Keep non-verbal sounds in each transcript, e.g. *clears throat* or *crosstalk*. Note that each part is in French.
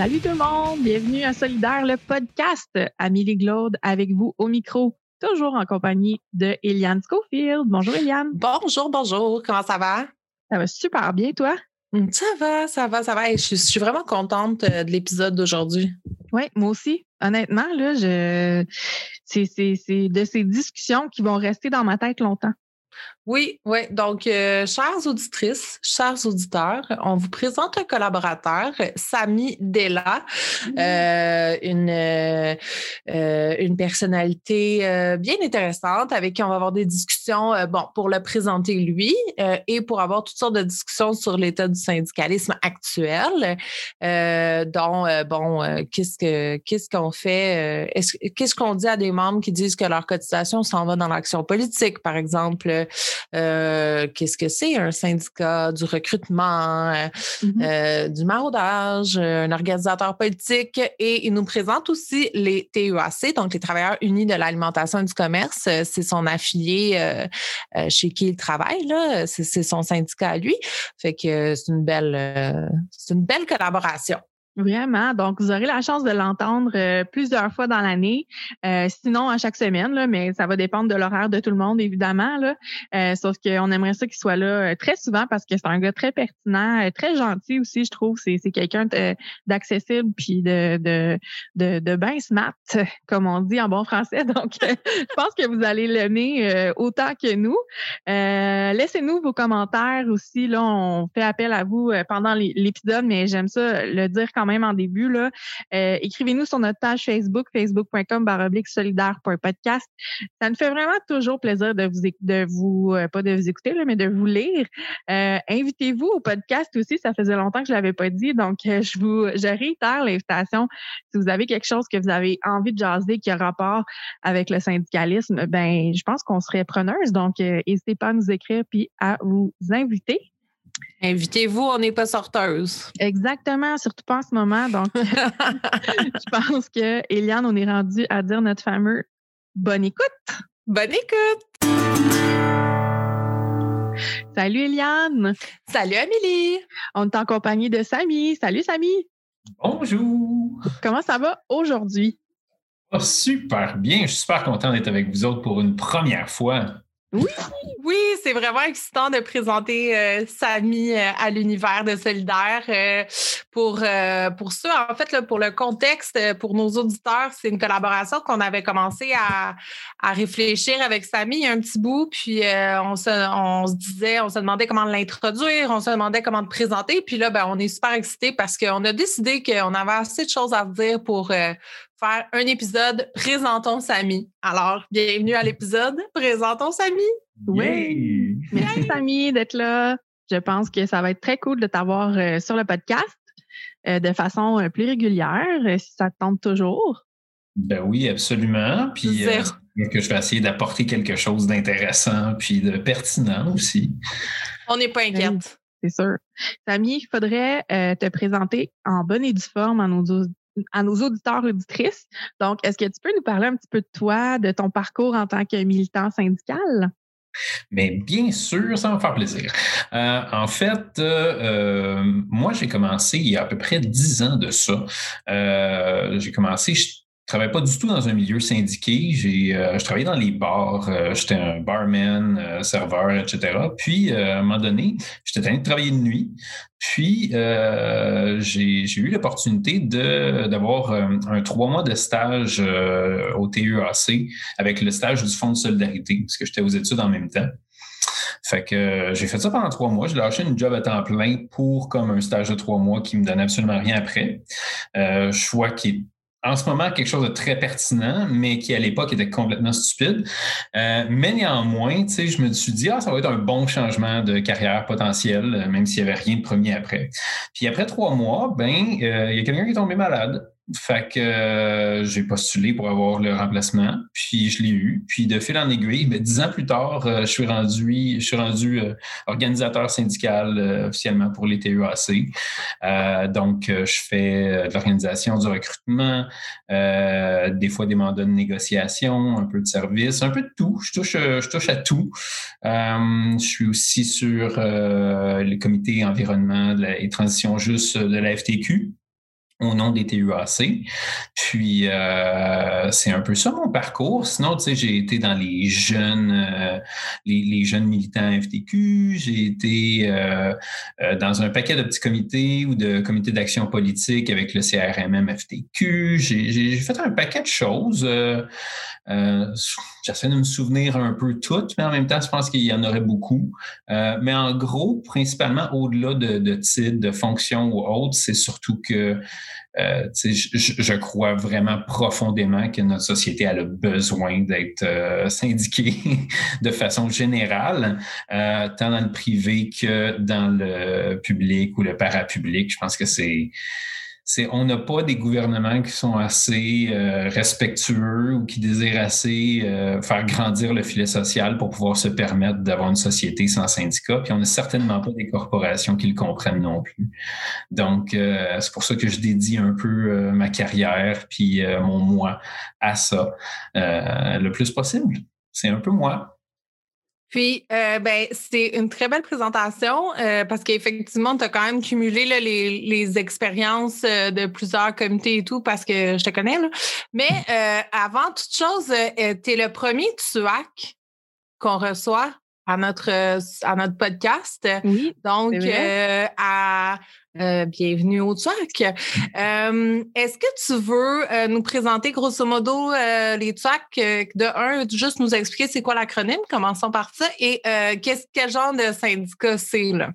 Salut tout le monde, bienvenue à Solidaire, le podcast. Amélie Glaude avec vous au micro, toujours en compagnie de Eliane Schofield. Bonjour Eliane. Bonjour, bonjour, comment ça va? Ça va super bien, toi? Hum, ça va, ça va, ça va. Je, suis vraiment contente euh, de l'épisode d'aujourd'hui. Oui, moi aussi. Honnêtement, là, je c'est de ces discussions qui vont rester dans ma tête longtemps. Oui, oui. Donc, euh, chères auditrices, chers auditeurs, on vous présente un collaborateur, Samy Della, mmh. euh, une, euh, une personnalité bien intéressante avec qui on va avoir des discussions, bon, pour le présenter lui et pour avoir toutes sortes de discussions sur l'état du syndicalisme actuel, dont, bon, qu'est-ce que qu'est-ce qu'on fait, qu'est-ce qu'on dit à des membres qui disent que leur cotisation s'en va dans l'action politique, par exemple? Euh, qu'est-ce que c'est un syndicat, du recrutement, euh, mm-hmm. euh, du maraudage, un organisateur politique? Et il nous présente aussi les TEAC, donc les Travailleurs unis de l'alimentation et du commerce. C'est son affilié chez qui il travaille, là. C'est son syndicat à lui. Fait que c'est une belle, c'est une belle collaboration. Vraiment. Donc, vous aurez la chance de l'entendre euh, plusieurs fois dans l'année, euh, sinon à chaque semaine, là, mais ça va dépendre de l'horaire de tout le monde, évidemment. Là. Euh, sauf qu'on aimerait ça qu'il soit là très souvent parce que c'est un gars très pertinent, très gentil aussi, je trouve. C'est, quelqu'un d'accessible puis de, de, de, de bien smart, comme on dit en bon français. *laughs* Donc, je pense que vous allez l'aimer autant que nous. laissez-nous vos commentaires aussi. Là, on fait appel à vous pendant l'épisode, mais j'aime ça le dire quand même en début. Là. Euh, écrivez-nous sur notre page Facebook, facebook.com baroblique. Ça nous fait vraiment toujours plaisir de vous, de vous euh, pas de vous écouter, là, mais de vous lire. Euh, invitez-vous au podcast aussi. Ça faisait longtemps que je l'avais pas dit. Donc, je vous réitère l'invitation. Si vous avez quelque chose que vous avez envie de jaser qui a rapport avec le syndicalisme, ben je pense qu'on serait preneuse. Donc, n'hésitez pas à nous écrire puis à vous inviter. Invitez-vous, on n'est pas sorteuse. Exactement, surtout pas en ce moment. Donc, *laughs* *laughs* je pense que Eliane, on est rendu à dire notre fameux bonne écoute. Bonne écoute. Salut Eliane. Salut Amélie. On est en compagnie de Samy. Salut Samy. Bonjour. Comment ça va aujourd'hui? Oh, super bien. Je suis super content d'être avec vous autres pour une première fois. Oui, oui, c'est vraiment excitant de présenter euh, Samy euh, à l'univers de Solidaire. Euh, pour, pour ça, en fait, là, pour le contexte, pour nos auditeurs, c'est une collaboration qu'on avait commencé à, à, réfléchir avec Samy un petit bout, puis on, se, on se disait, on se demandait comment l'introduire, on se demandait comment le présenter, puis là, ben, on est super excités parce qu'on a décidé qu'on avait assez de choses à dire pour, faire un épisode Présentons Samy. Alors, bienvenue à l'épisode Présentons Samy. Oui. Merci Samy d'être là. Je pense que ça va être très cool de t'avoir euh, sur le podcast euh, de façon euh, plus régulière, si ça te tente toujours. Ben oui, absolument. Puis que je vais essayer d'apporter quelque chose d'intéressant puis de pertinent aussi. On n'est pas inquiète. c'est sûr. Samy, il faudrait te présenter en bonne et due forme à nos, à nos auditeurs auditrices. Donc, est-ce que tu peux nous parler un petit peu de toi, de ton parcours en tant que militant syndical? Mais bien sûr, ça va me faire plaisir. Euh, en fait, euh, euh, moi, j'ai commencé il y a à peu près dix ans de ça. j'ai commencé, je travaillais pas du tout dans un milieu syndiqué. J'ai, euh, je travaillais dans les bars. Euh, j'étais un barman, euh, serveur, etc. Puis, à un moment donné, j'étais train de travailler de nuit. Puis, j'ai, j'ai eu l'opportunité de, d'avoir un trois mois de stage au TEAC avec le stage du Fonds de solidarité, parce que j'étais aux études en même temps. Fait que j'ai fait ça pendant trois mois. J'ai lâché une job à temps plein pour comme un stage de trois mois qui me donnait absolument rien après. Euh, choix qui est en ce moment quelque chose de très pertinent, mais qui à l'époque était complètement stupide. Euh, mais néanmoins, je me suis dit, ah, ça va être un bon changement de carrière potentiel, euh, même s'il n'y avait rien de premier après. Puis après trois mois, ben, euh, il y a quelqu'un qui est tombé malade. Fait que euh, j'ai postulé pour avoir le remplacement, puis je l'ai eu. Puis de fil en aiguille, ben, dix ans plus tard, euh, je suis rendu, je suis rendu euh, organisateur syndical officiellement pour les TEAC. donc, je fais de l'organisation du recrutement, des fois des mandats de négociation, un peu de service, un peu de tout. Je touche, je touche à tout. je suis aussi sur le comité environnement et transition juste de la FTQ. Au nom des TUAC. Puis, euh, c'est un peu ça mon parcours. Sinon, tu sais, j'ai été dans les jeunes, euh, les, jeunes militants FTQ. J'ai été euh, dans un paquet de petits comités ou de comités d'action politique avec le CRMM FTQ. J'ai fait un paquet de choses. J'essaie de me souvenir un peu toutes, mais en même temps, je pense qu'il y en aurait beaucoup. mais en gros, principalement, au-delà de, titres, de fonctions ou autres, c'est surtout que euh, je, crois vraiment profondément que notre société a le besoin d'être euh, syndiquée *laughs* de façon générale, euh, tant dans le privé que dans le public ou le parapublic. Je pense que c'est on n'a pas des gouvernements qui sont assez euh, respectueux ou qui désirent assez euh, faire grandir le filet social pour pouvoir se permettre d'avoir une société sans syndicat. Puis on n'a certainement pas des corporations qui le comprennent non plus. Donc, euh, c'est pour ça que je dédie un peu ma carrière puis mon moi à ça le plus possible. C'est un peu moi. Puis, euh, ben, c'est une très belle présentation euh, parce qu'effectivement, tu as quand même cumulé les, les, expériences euh, de plusieurs comités et tout parce que je te connais. Là. Mais avant toute chose, tu es le premier TUAC qu'on reçoit à notre, à notre podcast. Oui, Donc, à euh, bienvenue au TUAC. *laughs* Euh, est-ce que tu veux euh, nous présenter grosso modo les TUAC? de un, juste nous expliquer c'est quoi l'acronyme, commençons par ça, et qu'est-ce, quel genre de syndicat c'est là?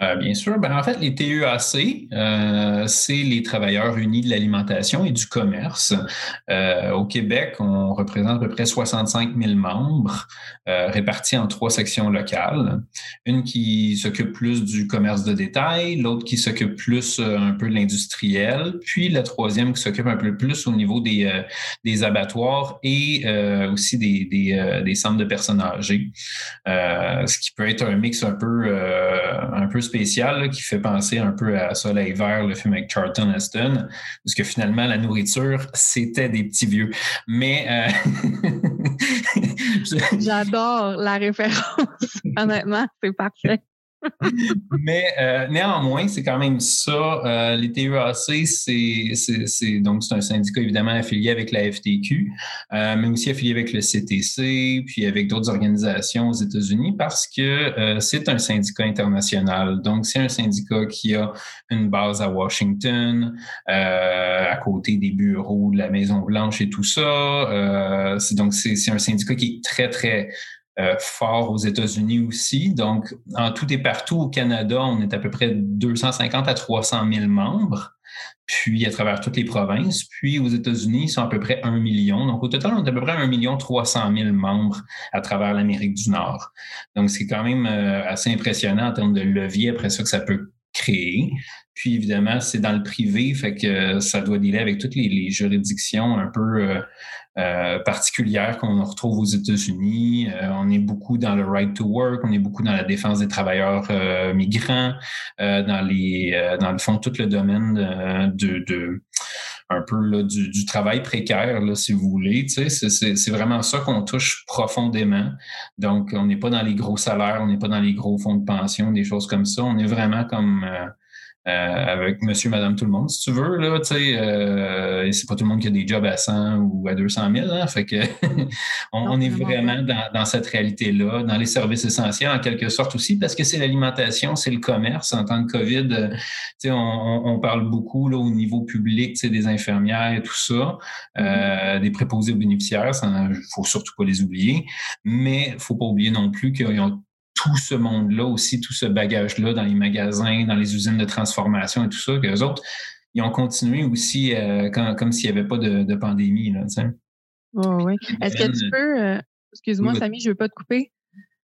Euh, bien sûr. Ben, en fait, les TEAC, euh, c'est les travailleurs unis de l'alimentation et du commerce. Euh, au Québec, on représente à peu près 65 000 membres répartis en trois sections locales. Une qui s'occupe plus du commerce de détail, l'autre qui s'occupe plus un peu de l'industriel, puis la troisième qui s'occupe un peu plus au niveau des, des abattoirs et aussi des, des, des, centres de personnes âgées. ce qui peut être un mix un peu, un peu spécial qui fait penser un peu à Soleil Vert, le film avec Charlton Heston, parce que finalement, la nourriture, c'était des petits vieux. Mais. Euh, *laughs* J'adore la référence. Honnêtement, c'est parfait. Mais euh, néanmoins, c'est quand même ça. Euh, TEAC, c'est donc c'est un syndicat évidemment affilié avec la FTQ, euh, mais aussi affilié avec le CTC, puis avec d'autres organisations aux États-Unis parce que c'est un syndicat international. Donc, c'est un syndicat qui a une base à Washington, à côté des bureaux de la Maison Blanche et tout ça. donc, c'est un syndicat qui est très, très euh, fort aux États-Unis aussi. Donc, en tout et partout au Canada, on est à peu près 250 à 300 000 membres, puis à travers toutes les provinces. Puis aux États-Unis, ils sont à peu près 1 million. Donc, au total, on est à peu près 1 million 300 000 membres à travers l'Amérique du Nord. Donc, c'est quand même euh, assez impressionnant en termes de levier après ça que ça peut créer. Puis évidemment, c'est dans le privé, fait que ça doit dealer avec toutes les, juridictions un peu euh, euh, particulières qu'on retrouve aux États-Unis. Euh, on est beaucoup dans le right to work, on est beaucoup dans la défense des travailleurs migrants, dans les, dans le fond, tout le domaine de, de un peu là, du, travail précaire, là, si vous voulez. Tu sais, c'est vraiment ça qu'on touche profondément. Donc, on n'est pas dans les gros salaires, on n'est pas dans les gros fonds de pension, des choses comme ça. On est vraiment comme euh, avec monsieur, madame, tout le monde, si tu veux. Là, sais, euh, c'est pas tout le monde qui a des jobs à 100 ou à 200 000. Hein, fait que *laughs* on, est vraiment dans, cette réalité-là, dans les services essentiels en quelque sorte aussi, parce que c'est l'alimentation, c'est le commerce. En temps de COVID, euh, sais, on, parle beaucoup là, au niveau public, des infirmières et tout ça, mm-hmm. des préposés aux bénéficiaires, il faut surtout pas les oublier. Mais il faut pas oublier non plus qu'ils ont tout ce monde-là aussi, tout ce bagage-là dans les magasins, dans les usines de transformation et tout ça, qu'eux autres, ils ont continué aussi euh, comme s'il n'y avait pas de, pandémie. Là, oui. Est-ce que tu peux, euh, excuse-moi, Samy, je ne veux pas te couper,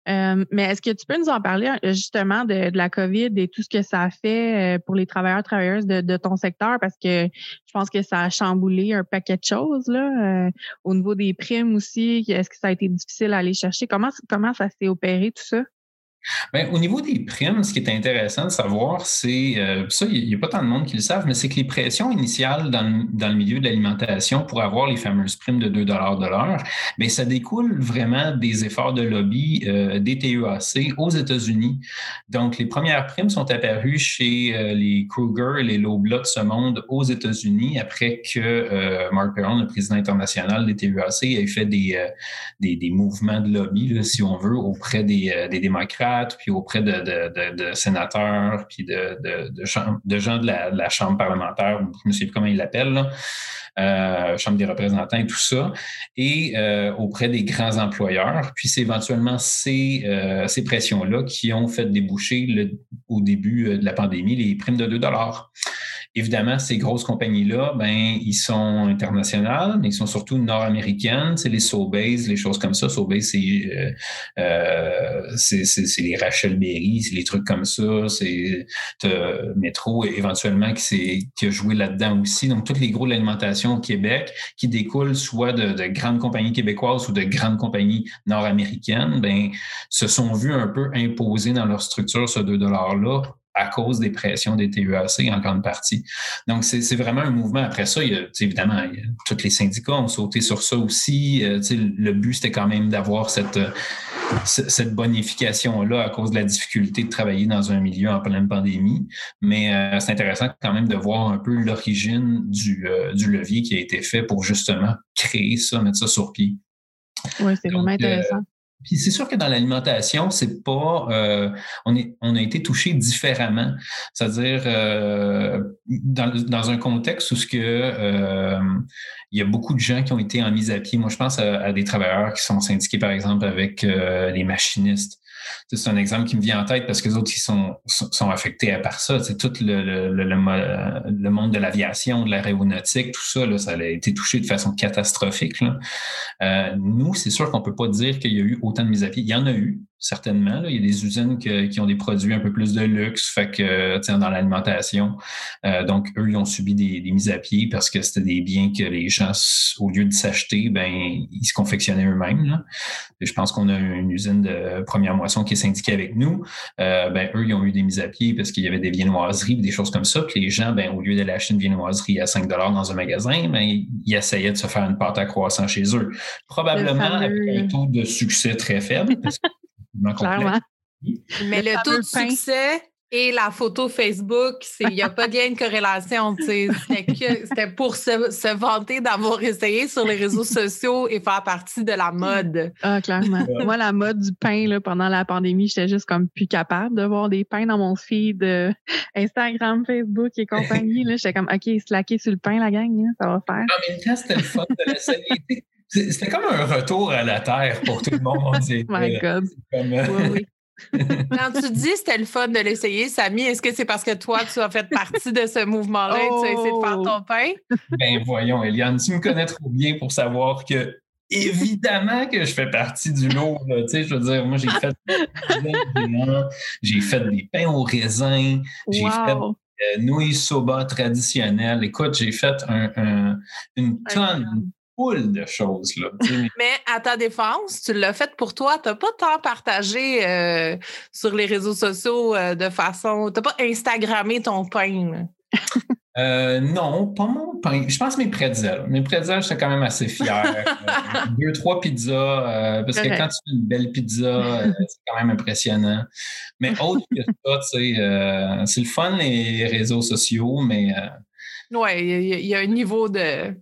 euh, mais est-ce que tu peux nous en parler justement de, la COVID et tout ce que ça a fait pour les travailleurs, travailleuses de, ton secteur? Parce que je pense que ça a chamboulé un paquet de choses là, au niveau des primes aussi. Est-ce que ça a été difficile à aller chercher? Comment, comment ça s'est opéré tout ça? Bien, au niveau des primes, ce qui est intéressant de savoir, c'est, euh, ça, il n'y a pas tant de monde qui le savent, mais c'est que les pressions initiales dans le, dans le milieu de l'alimentation pour avoir les fameuses primes de 2 de l'heure, bien, ça découle vraiment des efforts de lobby euh, des TEAC aux États-Unis. Donc, les premières primes sont apparues chez euh, les Kruger et les Loblaw de ce monde aux États-Unis après que Mark Perron, le président international des TEAC, ait fait des, des, mouvements de lobby, si on veut, auprès des, des démocrates puis auprès de, sénateurs, puis de, gens de la, Chambre parlementaire, je ne sais plus comment ils l'appellent, euh, Chambre des représentants et tout ça, et euh, auprès des grands employeurs. Puis c'est éventuellement ces, euh, pressions-là qui ont fait déboucher au début de la pandémie les primes de 2 Évidemment, ces grosses compagnies-là, ben, ils sont internationales, mais ils sont surtout nord-américaines. C'est les Sobeys, les choses comme ça. Sobeys, c'est euh, euh les Rachel Berry, c'est les trucs comme ça. C'est Métro, éventuellement, qui, qui a joué là-dedans aussi. Donc, tous les gros de l'alimentation au Québec qui découlent soit de, de, grandes compagnies québécoises ou de grandes compagnies nord-américaines, ben, se sont vus un peu imposer dans leur structure ce 2 $-là à cause des pressions des TEAC en grande partie. Donc, c'est vraiment un mouvement. Après ça, il y a, évidemment, tous les syndicats ont sauté sur ça aussi. Euh, le but, c'était quand même d'avoir cette, cette bonification-là à cause de la difficulté de travailler dans un milieu en pleine pandémie. Mais euh, c'est intéressant quand même de voir un peu l'origine du, euh, du levier qui a été fait pour justement créer ça, mettre ça sur pied. Oui, c'est vraiment intéressant. Puis c'est sûr que dans l'alimentation, c'est pas, euh, on, est, on a été touché différemment. C'est-à-dire euh, dans, dans, un contexte où ce que euh, il y a beaucoup de gens qui ont été en mise à pied. Moi, je pense à, à des travailleurs qui sont syndiqués, par exemple, avec les machinistes. C'est un exemple qui me vient en tête parce que les autres, ils sont, sont affectés à part ça. C'est tout le, le, le, le, monde de l'aviation, de l'aéronautique, tout ça, là, ça a été touché de façon catastrophique. Euh, nous, c'est sûr qu'on ne peut pas dire qu'il y a eu autant de mises à pied. Il y en a eu, certainement. Il y a des usines qui ont des produits un peu plus de luxe, fait que dans l'alimentation. Euh, donc, eux, ils ont subi des, mises à pied parce que c'était des biens que les gens, au lieu de s'acheter, ben, ils se confectionnaient eux-mêmes. Je pense qu'on a une usine de première moisson qui est syndiquée avec nous. Euh, ben, eux, ils ont eu des mises à pied parce qu'il y avait des viennoiseries, des choses comme ça. Puis les gens, ben, au lieu d'aller acheter une viennoiserie à 5 dans un magasin, ben, ils essayaient de se faire une pâte à croissant chez eux. Probablement avec un taux de succès très faible. Parce que Clairement. Mais le, taux de succès et la photo Facebook, il n'y a pas bien une corrélation. C'était pour se, vanter d'avoir essayé sur les réseaux *laughs* sociaux et faire partie de la mode. Ah, clairement. Moi, la mode du pain là, pendant la pandémie, j'étais juste comme plus capable de voir des pains dans mon feed euh, Instagram, Facebook et compagnie. J'étais comme OK, slacker sur le pain, la gang, hein, ça va faire. En même temps, c'était le fun de l'essayer. C'était comme un retour à la Terre pour tout le monde. *laughs* oh my God. Euh, *laughs* Quand tu dis c'était le fun de l'essayer, Samy, est-ce que c'est parce que toi, tu as fait partie de ce mouvement-là et tu as essayé de faire ton oh! pain? Ben voyons, Eliane, tu me connais trop bien pour savoir que évidemment que je fais partie du lot. Tu sais, je veux dire, moi, j'ai fait j'ai fait des pains au raisin, j'ai fait euh, nouilles soba traditionnelles. Écoute, j'ai fait un, une tonne, de choses. Là, *laughs* mais à ta défense, tu l'as fait pour toi. Tu n'as pas tant partagé euh, sur les réseaux sociaux euh, de façon. Tu n'as pas Instagrammé ton pain. *laughs* Euh, non, pas mon pain. Je pense mes pretzels. Mes pretzels, j'étais quand même assez fier. *laughs* deux, trois pizzas, parce que quand tu fais une belle pizza, c'est quand même impressionnant. Mais autre que ça, c'est le fun, les réseaux sociaux, mais. Oui, il y, a un niveau de.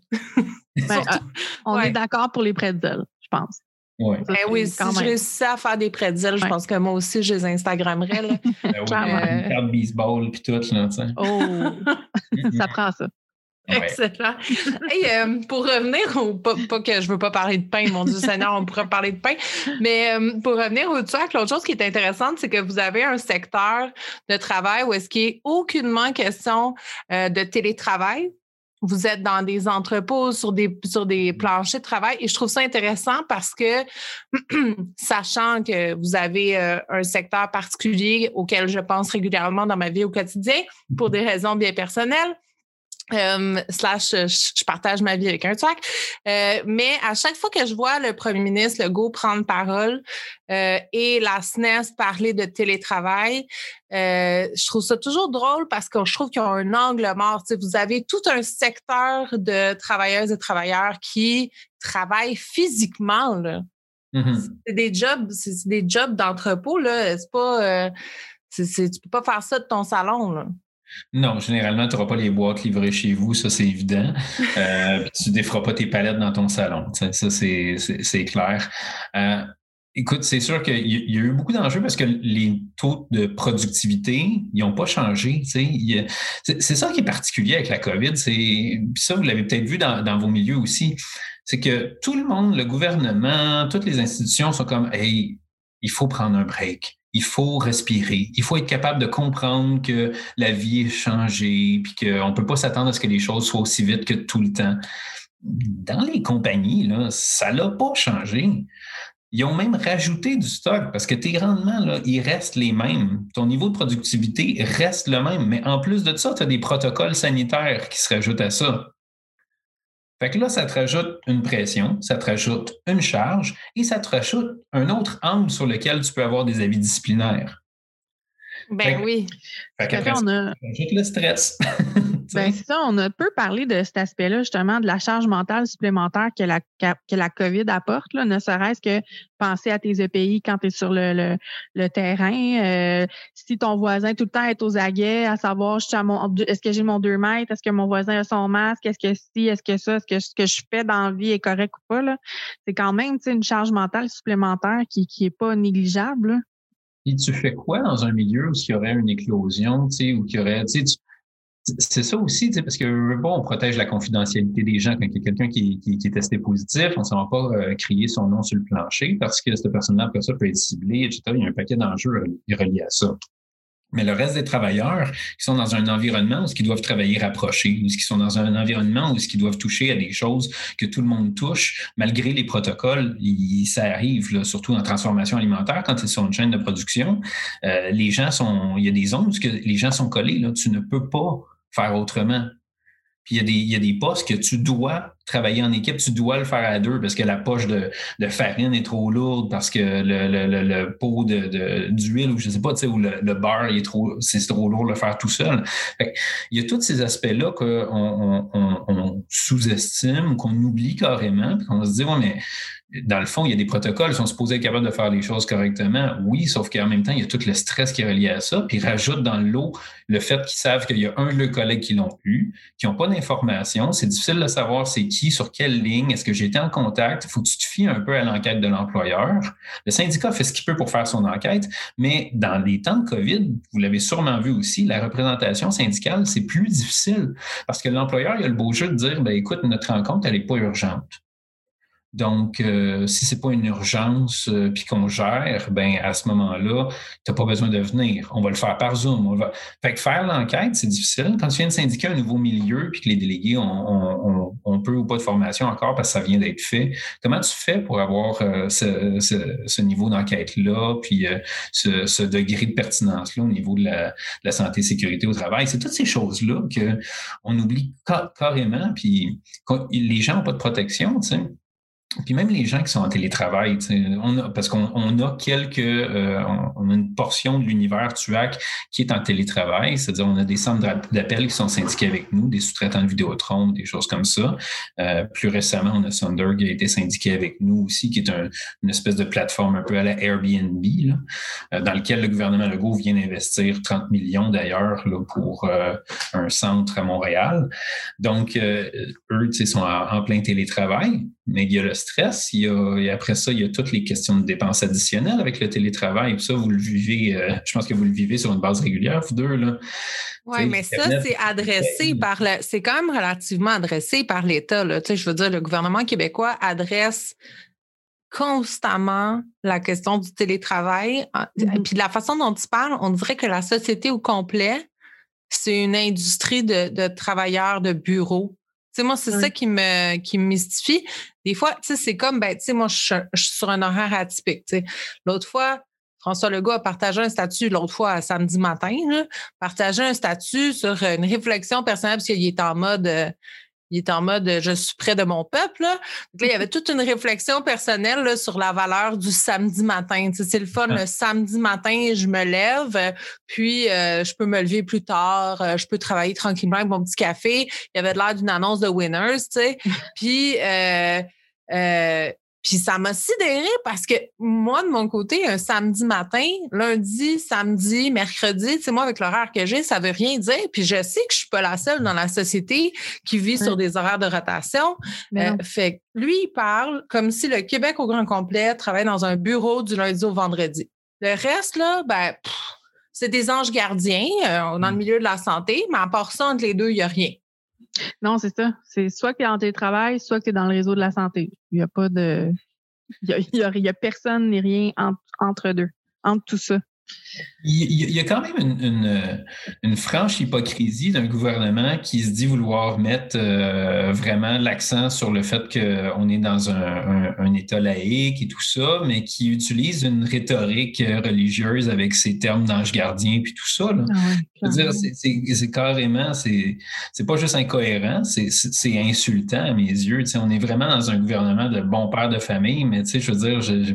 Ben, *laughs* on est d'accord pour les pretzels, je pense. Ouais. Ben oui, si je réussis à faire des pretzels, je pense que moi aussi, je les Instagrammerais. Là. *laughs* ben oui, une carte baseball puis tout. Là, oh, *laughs* ça prend ça. Excellent. Euh, pour revenir au. Pas, que je ne veux pas parler de pain, mon Dieu Seigneur, on pourrait parler de pain. Mais euh, pour revenir au truc, l'autre chose qui est intéressante, c'est que vous avez un secteur de travail où est-ce qu'il n'est aucunement question euh, de télétravail vous êtes dans des entrepôts sur des, sur des planchers de travail. Et je trouve ça intéressant parce que, *clears throat* sachant que vous avez un secteur particulier auquel je pense régulièrement dans ma vie au quotidien pour des raisons bien personnelles, Euh, slash, je, partage ma vie avec un track. Euh, mais à chaque fois que je vois le premier ministre Legault prendre parole euh, et la SNES parler de télétravail, je trouve ça toujours drôle parce que je trouve qu'ils ont un angle mort. vous avez tout un secteur de travailleuses et travailleurs qui travaillent physiquement. Là. Mm-hmm. C'est des jobs, c'est des jobs d'entrepôt. Là. C'est pas, c'est, tu peux pas faire ça de ton salon. Là. Non, généralement, tu n'auras pas les boîtes livrées chez vous, ça c'est évident. *laughs* Euh, tu ne déferas pas tes palettes dans ton salon. Ça, c'est clair. Euh, écoute, c'est sûr qu'il y, a eu beaucoup d'enjeux parce que les taux de productivité, ils n'ont pas changé. C'est ça qui est particulier avec la COVID. Ça, vous l'avez peut-être vu dans, dans, vos milieux aussi. C'est que tout le monde, le gouvernement, toutes les institutions sont comme Hey, il faut prendre un break il faut respirer. Il faut être capable de comprendre que la vie est changée, puis qu'on ne peut pas s'attendre à ce que les choses soient aussi vite que tout le temps. Dans les compagnies, là, ça l'a pas changé. Ils ont même rajouté du stock parce que tes rendements, là, ils restent les mêmes. Ton niveau de productivité reste le même. Mais en plus de ça, tu as des protocoles sanitaires qui se rajoutent à ça. Fait que là, ça te rajoute une pression, ça te rajoute une charge et ça te rajoute un autre angle sur lequel tu peux avoir des avis disciplinaires. Ben oui. Fait qu'après, on a... rajoute le stress. *laughs* ben, c'est ça, on a peu parlé de cet aspect-là, justement, de la charge mentale supplémentaire que la, que la COVID apporte, là, ne serait-ce que penser à tes EPI quand tu es sur le, le, terrain. Euh, si ton voisin tout le temps est aux aguets, à savoir est-ce que j'ai mon 2 mètres, est-ce que mon voisin a son masque, est-ce que si, est-ce que ça, est-ce que ce que je fais dans la vie est correct ou pas, c'est quand même une charge mentale supplémentaire qui n'est est pas négligeable. Et tu fais quoi dans un milieu où il y aurait une éclosion, tu sais, où il y aurait, tu sais, c'est ça aussi, parce que bon, on protège la confidentialité des gens. Quand il y a quelqu'un qui, est testé positif, on ne va pas euh, crier son nom sur le plancher parce que cette personne-là, après ça, peut être ciblée, etc. Il y a un paquet d'enjeux reliés à ça. Mais le reste des travailleurs qui sont dans un environnement où ils doivent travailler rapprochés, ou qui sont dans un environnement où ils doivent toucher à des choses que tout le monde touche, malgré les protocoles, ça arrive, là, surtout en transformation alimentaire, quand ils sont une chaîne de production, euh, les gens sont, il y a des zones où les gens sont collés, là, tu ne peux pas faire autrement. Puis il y, a des, il y a des postes que tu dois travailler en équipe, tu dois le faire à deux parce que la poche de, de farine est trop lourde, parce que le, le, le, pot d'huile de, ou je sais pas, tu sais, ou le, le beurre est trop, c'est trop lourd de le faire tout seul. il y a tous ces aspects-là qu'on on, on, on sous-estime, qu'on oublie carrément, puis qu'on se dit, ouais, mais dans le fond, il y a des protocoles, ils sont supposés être capables de faire les choses correctement. Oui, sauf qu'en même temps, il y a tout le stress qui est relié à ça. Puis ils rajoutent dans l'eau le fait qu'ils savent qu'il y a un de leurs collègues qui l'ont eu, qui n'ont pas d'informations. C'est difficile de savoir c'est qui, sur quelle ligne, est-ce que j'ai été en contact. Il faut que tu te fies un peu à l'enquête de l'employeur. Le syndicat fait ce qu'il peut pour faire son enquête, mais dans les temps de COVID, vous l'avez sûrement vu aussi, la représentation syndicale, c'est plus difficile parce que l'employeur, a le beau jeu de dire, ben, écoute, notre rencontre, elle n'est pas urgente. Donc, euh, si c'est pas une urgence euh, puis qu'on gère, ben à ce moment-là, tu n'as pas besoin de venir. On va le faire par Zoom. On. Fait que faire l'enquête, c'est difficile. Quand tu viens de syndiquer un nouveau milieu puis que les délégués ont, on, peut ou pas de formation encore parce que ça vient d'être fait, comment tu fais pour avoir euh, ce, ce, niveau d'enquête-là puis euh, ce, ce, degré de pertinence-là au niveau de la, la santé sécurité au travail? C'est toutes ces choses-là qu'on oublie carrément puis les gens n'ont pas de protection, tu sais. Puis même les gens qui sont en télétravail, parce qu'on a quelques, euh, on a une portion de l'univers TUAC qui est en télétravail, c'est-à-dire on a des centres d'appel qui sont syndiqués avec nous, des sous-traitants de Vidéotron, des choses comme ça. Euh, plus récemment, on a Sunder qui a été syndiqué avec nous aussi, qui est une espèce de plateforme un peu à la Airbnb, euh, dans lequel le gouvernement Legault vient d'investir 30 millions d'ailleurs pour un centre à Montréal. Donc, eux, sont en, en plein télétravail, mais il y a le stress. Il y a, et après ça, il y a toutes les questions de dépenses additionnelles avec le télétravail. ça, vous le vivez, euh, je pense que vous le vivez sur une base régulière, vous deux. Là. Oui, mais ça, c'est adressé par le. C'est quand même relativement adressé par l'État. Tu sais, je veux dire, le gouvernement québécois adresse constamment la question du télétravail. Et mm-hmm. puis de la façon dont tu parles, on dirait que la société au complet, c'est une industrie de, de travailleurs de bureau sais, moi, c'est ça qui me, qui me mystifie. Des fois, tu sais, c'est comme, ben, tu sais, moi, je, suis sur un horaire atypique. Tu sais. L'autre fois, François Legault a partagé un statut l'autre fois, samedi matin, partagé un statut sur une réflexion personnelle parce qu'il est en mode euh, il est en mode je suis près de mon peuple. Là. il y avait toute une réflexion personnelle sur la valeur du samedi matin. c'est le fun, le samedi matin, je me lève, puis euh, je peux me lever plus tard, euh, je peux travailler tranquillement avec mon petit café. Il y avait l'air d'une annonce de winners, tu sais. *laughs* puis euh, puis ça m'a sidéré parce que moi, de mon côté, un samedi matin, lundi, samedi, mercredi, tu sais, moi, avec l'horaire que j'ai, ça veut rien dire. Puis je sais que je suis pas la seule dans la société qui vit sur des horaires de rotation. Euh, fait lui, il parle comme si le Québec au grand complet travaillait dans un bureau du lundi au vendredi. Le reste, là, ben, c'est des anges gardiens euh, dans le mm. milieu de la santé, mais à part ça, entre les deux, il n'y a rien. Non, c'est ça. C'est soit que tu es en télétravail, soit que tu es dans le réseau de la santé. Il n'y a pas de. Il n'y a, personne ni rien entre deux, entre tout ça. Il y a quand même une, une, franche hypocrisie d'un gouvernement qui se dit vouloir mettre euh, vraiment l'accent sur le fait qu'on est dans un, un, État laïque et tout ça, mais qui utilise une rhétorique religieuse avec ses termes d'ange gardien puis tout ça. Ah Je veux dire, c'est carrément, c'est pas juste incohérent, c'est insultant à mes yeux. on est vraiment dans un gouvernement de bon père de famille, mais je veux dire, je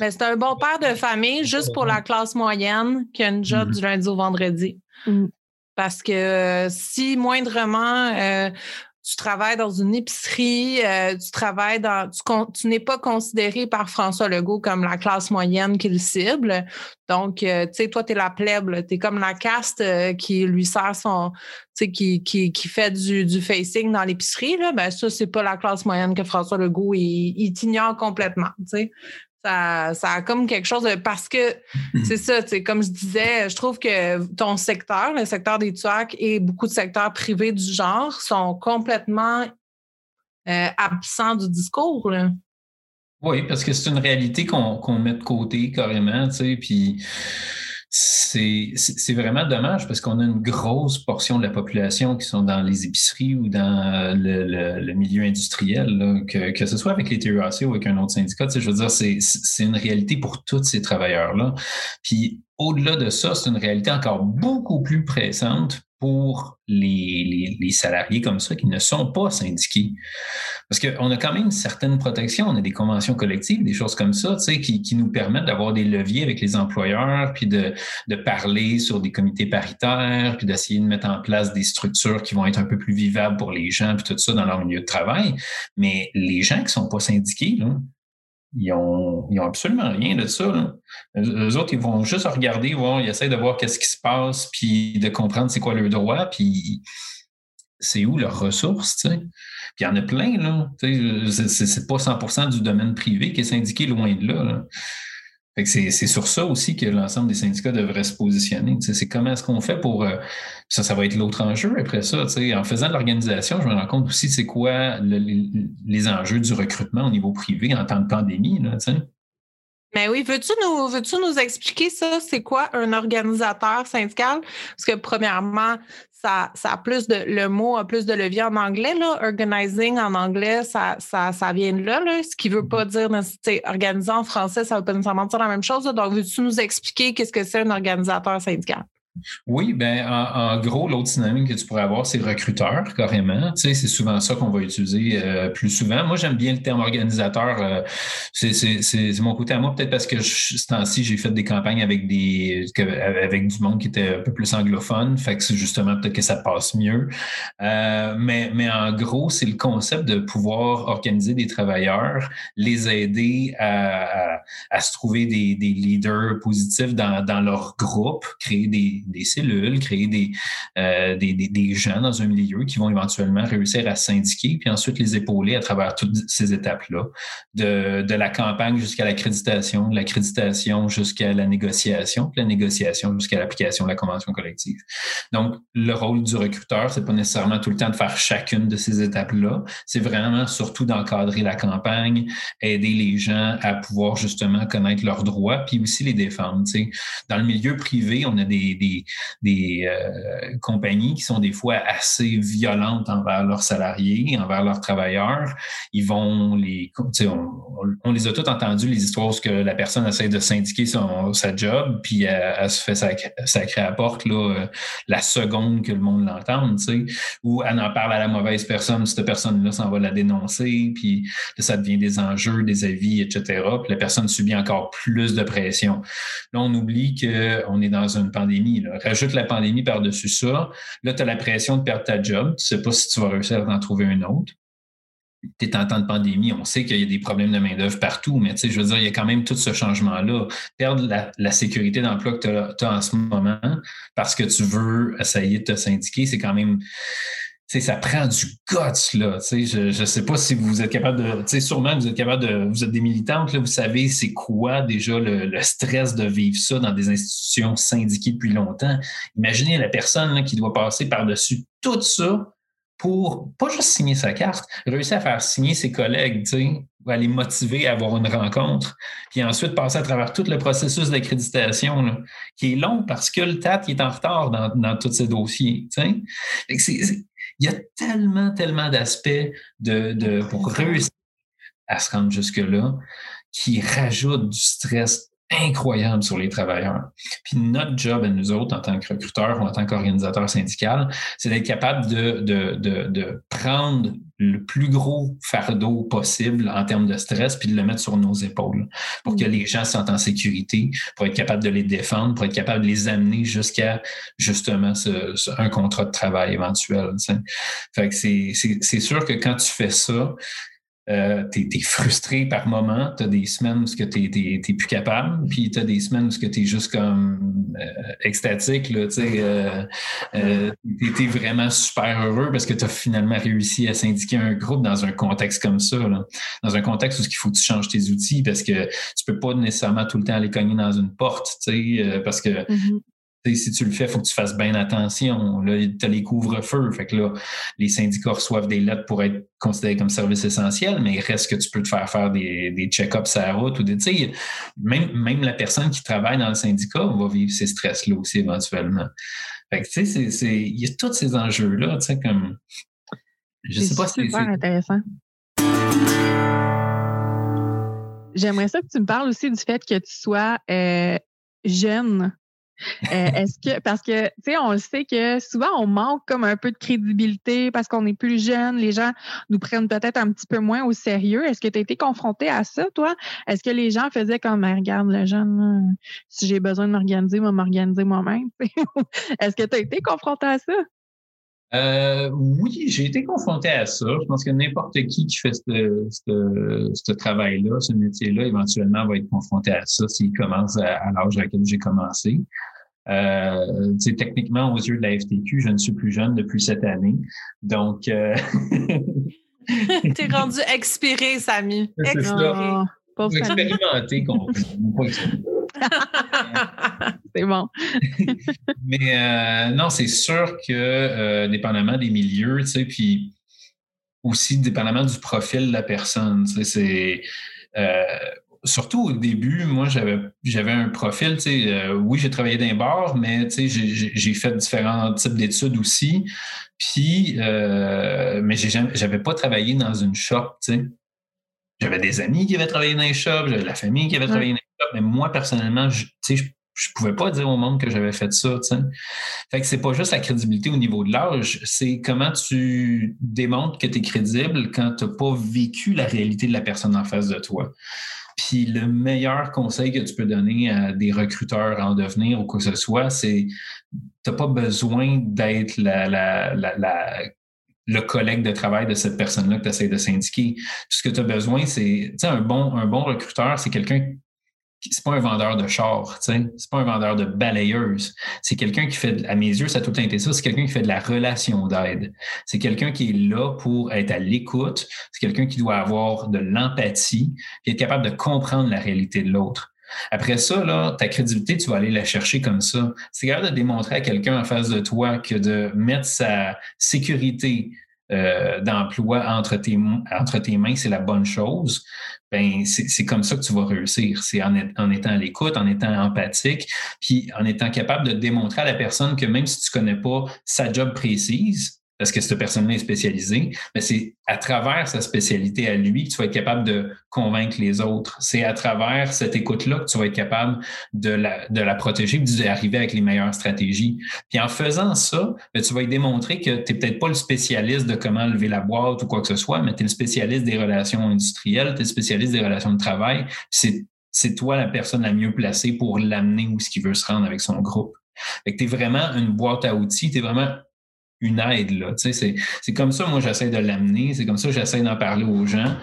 mais c'est un bon père de famille juste pour la classe moyenne qui a une job mm-hmm. du lundi au vendredi. Mm. Parce que euh, si moindrement euh, tu travailles dans une épicerie, euh, tu travailles dans. Tu, n'es pas considéré par François Legault comme la classe moyenne qu'il cible. Donc, tu sais, toi, tu es la plèbe, tu es comme la caste qui lui sert son. Tu sais, qui, qui, qui, fait du, du facing dans l'épicerie, là. Ben, ça, c'est pas la classe moyenne que François Legault, il, il t'ignore complètement, tu sais ça, a comme quelque chose de parce que c'est ça, comme je disais, je trouve que ton secteur, le secteur des TUAC et beaucoup de secteurs privés du genre sont complètement euh, absents du discours. Oui, parce que c'est une réalité qu'on met de côté carrément, tu sais, puis c'est vraiment dommage parce qu'on a une grosse portion de la population qui sont dans les épiceries ou dans le, milieu industriel, que, que, ce soit avec les TEAC ou avec un autre syndicat. je veux dire, c'est une réalité pour tous ces travailleurs-là. Puis au-delà de ça, c'est une réalité encore beaucoup plus pressante pour les, salariés comme ça qui ne sont pas syndiqués. Parce qu'on a quand même une certaine protection, on a des conventions collectives, des choses comme ça, tu sais, qui, nous permettent d'avoir des leviers avec les employeurs, puis de, de parler sur des comités paritaires, puis d'essayer de mettre en place des structures qui vont être un peu plus vivables pour les gens, puis tout ça dans leur milieu de travail. Mais les gens qui ne sont pas syndiqués, là, ils ont, ont absolument rien de ça. Là. Eux, autres, ils vont juste regarder, voir, ils essaient de voir qu'est-ce qui se passe, puis de comprendre c'est quoi le droit, puis c'est où leurs ressources, tu sais. Puis il y en a plein, là. C'est pas 100% du domaine privé qui est syndiqué loin de là. C'est sur ça aussi que l'ensemble des syndicats devraient se positionner. C'est comment est-ce qu'on fait pour. Euh, ça, ça va être l'autre enjeu après ça. En faisant de l'organisation, je me rends compte aussi c'est quoi les, enjeux du recrutement au niveau privé en temps de pandémie. Là, mais oui, veux-tu nous, veux nous expliquer ça? C'est quoi un organisateur syndical? Parce que premièrement, ça, ça a plus de le mot a plus de levier en anglais, là. Organizing en anglais, ça, ça, ça vient de là, là. Ce qui veut pas dire organiser en français, ça veut pas nécessairement dire la même chose. Donc, veux-tu nous expliquer qu'est-ce que c'est un organisateur syndical? Oui, ben en, gros, l'autre synonyme que tu pourrais avoir, c'est recruteur, carrément. Tu sais, c'est souvent ça qu'on va utiliser euh, plus souvent. Moi, j'aime bien le terme organisateur. Euh, c'est mon côté à moi, peut-être parce que ce temps-ci, j'ai fait des campagnes avec des avec du monde qui était un peu plus anglophone. Fait que c'est justement peut-être que ça passe mieux. Euh, mais, mais en gros, c'est le concept de pouvoir organiser des travailleurs, les aider à, à, se trouver des, des leaders positifs dans, dans leur groupe, créer des des cellules, créer euh, des, des, gens dans un milieu qui vont éventuellement réussir à syndiquer, puis ensuite les épauler à travers toutes ces étapes-là, de, la campagne jusqu'à l'accréditation, de l'accréditation jusqu'à la négociation, de la négociation jusqu'à l'application de la convention collective. Donc, le rôle du recruteur, c'est pas nécessairement tout le temps de faire chacune de ces étapes-là, c'est vraiment surtout d'encadrer la campagne, aider les gens à pouvoir justement connaître leurs droits, puis aussi les défendre. Dans le milieu privé, on a des des, des euh, compagnies qui sont des fois assez violentes envers leurs salariés, envers leurs travailleurs. Ils vont les, on, les a tous entendus les histoires où la personne essaie de syndiquer son, sa job, puis elle, se fait sacrer à la porte là, euh, la seconde que le monde l'entende, ou elle en parle à la mauvaise personne, cette personne-là s'en va la dénoncer, puis ça devient des enjeux, des avis, etc. Puis la personne subit encore plus de pression. Là, on oublie qu'on est dans une pandémie. Rajoute la pandémie par-dessus ça. Là, tu as la pression de perdre ta job. Tu ne sais pas si tu vas réussir à en trouver une autre. Tu es en temps de pandémie, on sait qu'il y a des problèmes de main-d'œuvre partout, mais je veux dire, il y a quand même tout ce changement-là. Perdre la, sécurité d'emploi que tu as, en ce moment parce que tu veux essayer de te syndiquer, c'est quand même ça prend du guts, là. Je ne sais pas si vous êtes capable de. Sûrement, vous êtes capable de. Vous êtes des militantes, là, vous savez c'est quoi déjà le, stress de vivre ça dans des institutions syndiquées depuis longtemps. Imaginez la personne qui doit passer par-dessus tout ça pour pas juste signer sa carte, réussir à faire signer ses collègues, à les motiver à avoir une rencontre, puis ensuite passer à travers tout le processus d'accréditation, qui est long parce que le TAT est en retard dans, dans tous ces dossiers. Sais. Il y a tellement, tellement d'aspects de, de, pour réussir à se rendre jusque-là qui rajoutent du stress incroyable sur les travailleurs. Puis notre job à nous autres, en tant que recruteurs ou en tant qu'organisateur syndical, c'est d'être capable de, de, de, de, prendre le plus gros fardeau possible en termes de stress, puis de le mettre sur nos épaules pour que mm. les gens se sentent en sécurité, pour être capable de les défendre, pour être capable de les amener jusqu'à justement ce, un contrat de travail éventuel. Fait que c'est sûr que quand tu fais ça, euh, tu es, frustré par moment, tu as des semaines où tu n'es plus capable, puis tu as des semaines où tu es juste comme euh, extatique, tu euh, euh es, vraiment super heureux parce que tu as finalement réussi à syndiquer un groupe dans un contexte comme ça, dans un contexte où il faut que tu changes tes outils parce que tu peux pas nécessairement tout le temps aller cogner dans une porte, parce que mm-hmm si tu le fais, il faut que tu fasses bien attention. Là, tu as les couvre-feux. Fait que là, les syndicats reçoivent des lettres pour être considérés comme service essentiel, mais il reste que tu peux te faire faire des, des check-ups à la route ou des. Même, même la personne qui travaille dans le syndicat va vivre ces stress-là aussi éventuellement. Fait que tu sais, il y a tous ces enjeux-là, tu sais, comme. Je sais pas si c'est. super intéressant. J'aimerais ça que tu me parles aussi du fait que tu sois euh, jeune euh, est-ce que, parce que, tu sais, on le sait que souvent on manque comme un peu de crédibilité parce qu'on est plus jeune, les gens nous prennent peut-être un petit peu moins au sérieux. Est-ce que tu as été confronté à ça, toi? Est-ce que les gens faisaient comme, regarde le jeune, si j'ai besoin de m'organiser, je vais m'organiser moi-même? *laughs* Est-ce que tu as été confronté à ça? Euh, oui, j'ai été confronté à ça. Je pense que n'importe qui qui fait ce, travail-là, ce métier-là, éventuellement va être confronté à ça s'il commence à, l'âge à laquelle j'ai commencé. Euh, techniquement, aux yeux de la FTQ, je ne suis plus jeune depuis cette année. Donc, euh... *laughs* T'es rendu expiré, Samy. *laughs* Expiré. Oh, expérimenté, qu'on *laughs* c'est bon. *laughs* Mais euh, non, c'est sûr que euh, dépendamment des milieux, tu sais, puis aussi dépendamment du profil de la personne, tu sais, c'est euh, surtout au début, moi, j'avais, j'avais un profil, tu sais, oui, j'ai travaillé dans les bars, mais tu sais, j'ai, fait différents types d'études aussi. Puis, mais j'ai j'avais pas travaillé dans une shop, tu sais. J'avais des amis qui avaient travaillé dans les shops, j'avais de la famille qui avait travaillé dans les shops, mais moi, personnellement, je, je, je pouvais pas dire au monde que j'avais fait ça. sais. Fait que c'est pas juste la crédibilité au niveau de l'âge, c'est comment tu démontres que tu es crédible quand tu n'as pas vécu la réalité de la personne en face de toi. Puis le meilleur conseil que tu peux donner à des recruteurs en devenir ou quoi que ce soit, c'est tu n'as pas besoin d'être le collègue de travail de cette personne-là que tu essaies de syndiquer. Ce que tu as besoin, c'est, un bon, un bon recruteur, c'est quelqu'un c'est pas un vendeur de char, c'est pas un vendeur de balayeuse. C'est quelqu'un qui fait, à mes yeux, ça a tout le été ça, c'est quelqu'un qui fait de la relation d'aide. C'est quelqu'un qui est là pour être à l'écoute. C'est quelqu'un qui doit avoir de l'empathie, qui est capable de comprendre la réalité de l'autre. Après ça, là, ta crédibilité, tu vas aller la chercher comme ça. C'est capable de démontrer à quelqu'un en face de toi que de mettre sa sécurité euh, d'emploi entre tes, entre tes mains, c'est la bonne chose, ben c'est comme ça que tu vas réussir. C'est en, en, étant à l'écoute, en étant empathique, puis en étant capable de démontrer à la personne que même si tu connais pas sa job précise, parce que cette personne-là est spécialisée, mais c'est à travers sa spécialité à lui que tu vas être capable de convaincre les autres. C'est à travers cette écoute-là que tu vas être capable de la, protéger et d'arriver avec les meilleures stratégies. Puis en faisant ça, ben, tu vas démontrer que tu n'es peut-être pas le spécialiste de comment lever la boîte ou quoi que ce soit, mais tu es le spécialiste des relations industrielles, tu es le spécialiste des relations de travail. C'est, toi la personne la mieux placée pour l'amener où ce qu'il veut se rendre avec son groupe. Fait tu es vraiment une boîte à outils, tu es vraiment une aide. Là. C'est, comme ça, moi, j'essaie de l'amener. C'est comme ça que j'essaie d'en parler aux gens.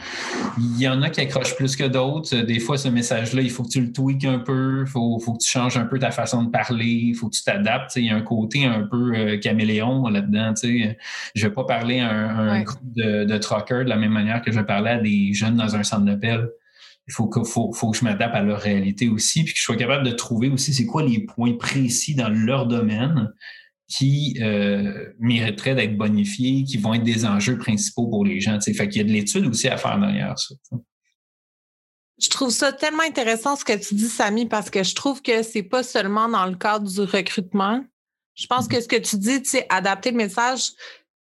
Il y en a qui accrochent plus que d'autres. Des fois, ce message-là, il faut que tu le tweaks un peu. Il faut, faut, que tu changes un peu ta façon de parler. Il faut que tu t'adaptes. Il y a un côté un peu euh, caméléon là-dedans. Je ne vais pas parler à un, groupe de, de truckers de la même manière que je vais parler à des jeunes dans un centre d'appel il faut que, faut, faut que je m'adapte à leur réalité aussi, puis que je sois capable de trouver aussi c'est quoi les points précis dans leur domaine qui euh, mériteraient d'être bonifiés, qui vont être des enjeux principaux pour les gens. T'sais. Fait qu'il y a de l'étude aussi à faire derrière ça. Je trouve ça tellement intéressant ce que tu dis, Samy, parce que je trouve que c'est pas seulement dans le cadre du recrutement. Je pense que ce que tu dis, tu sais, adapter le message,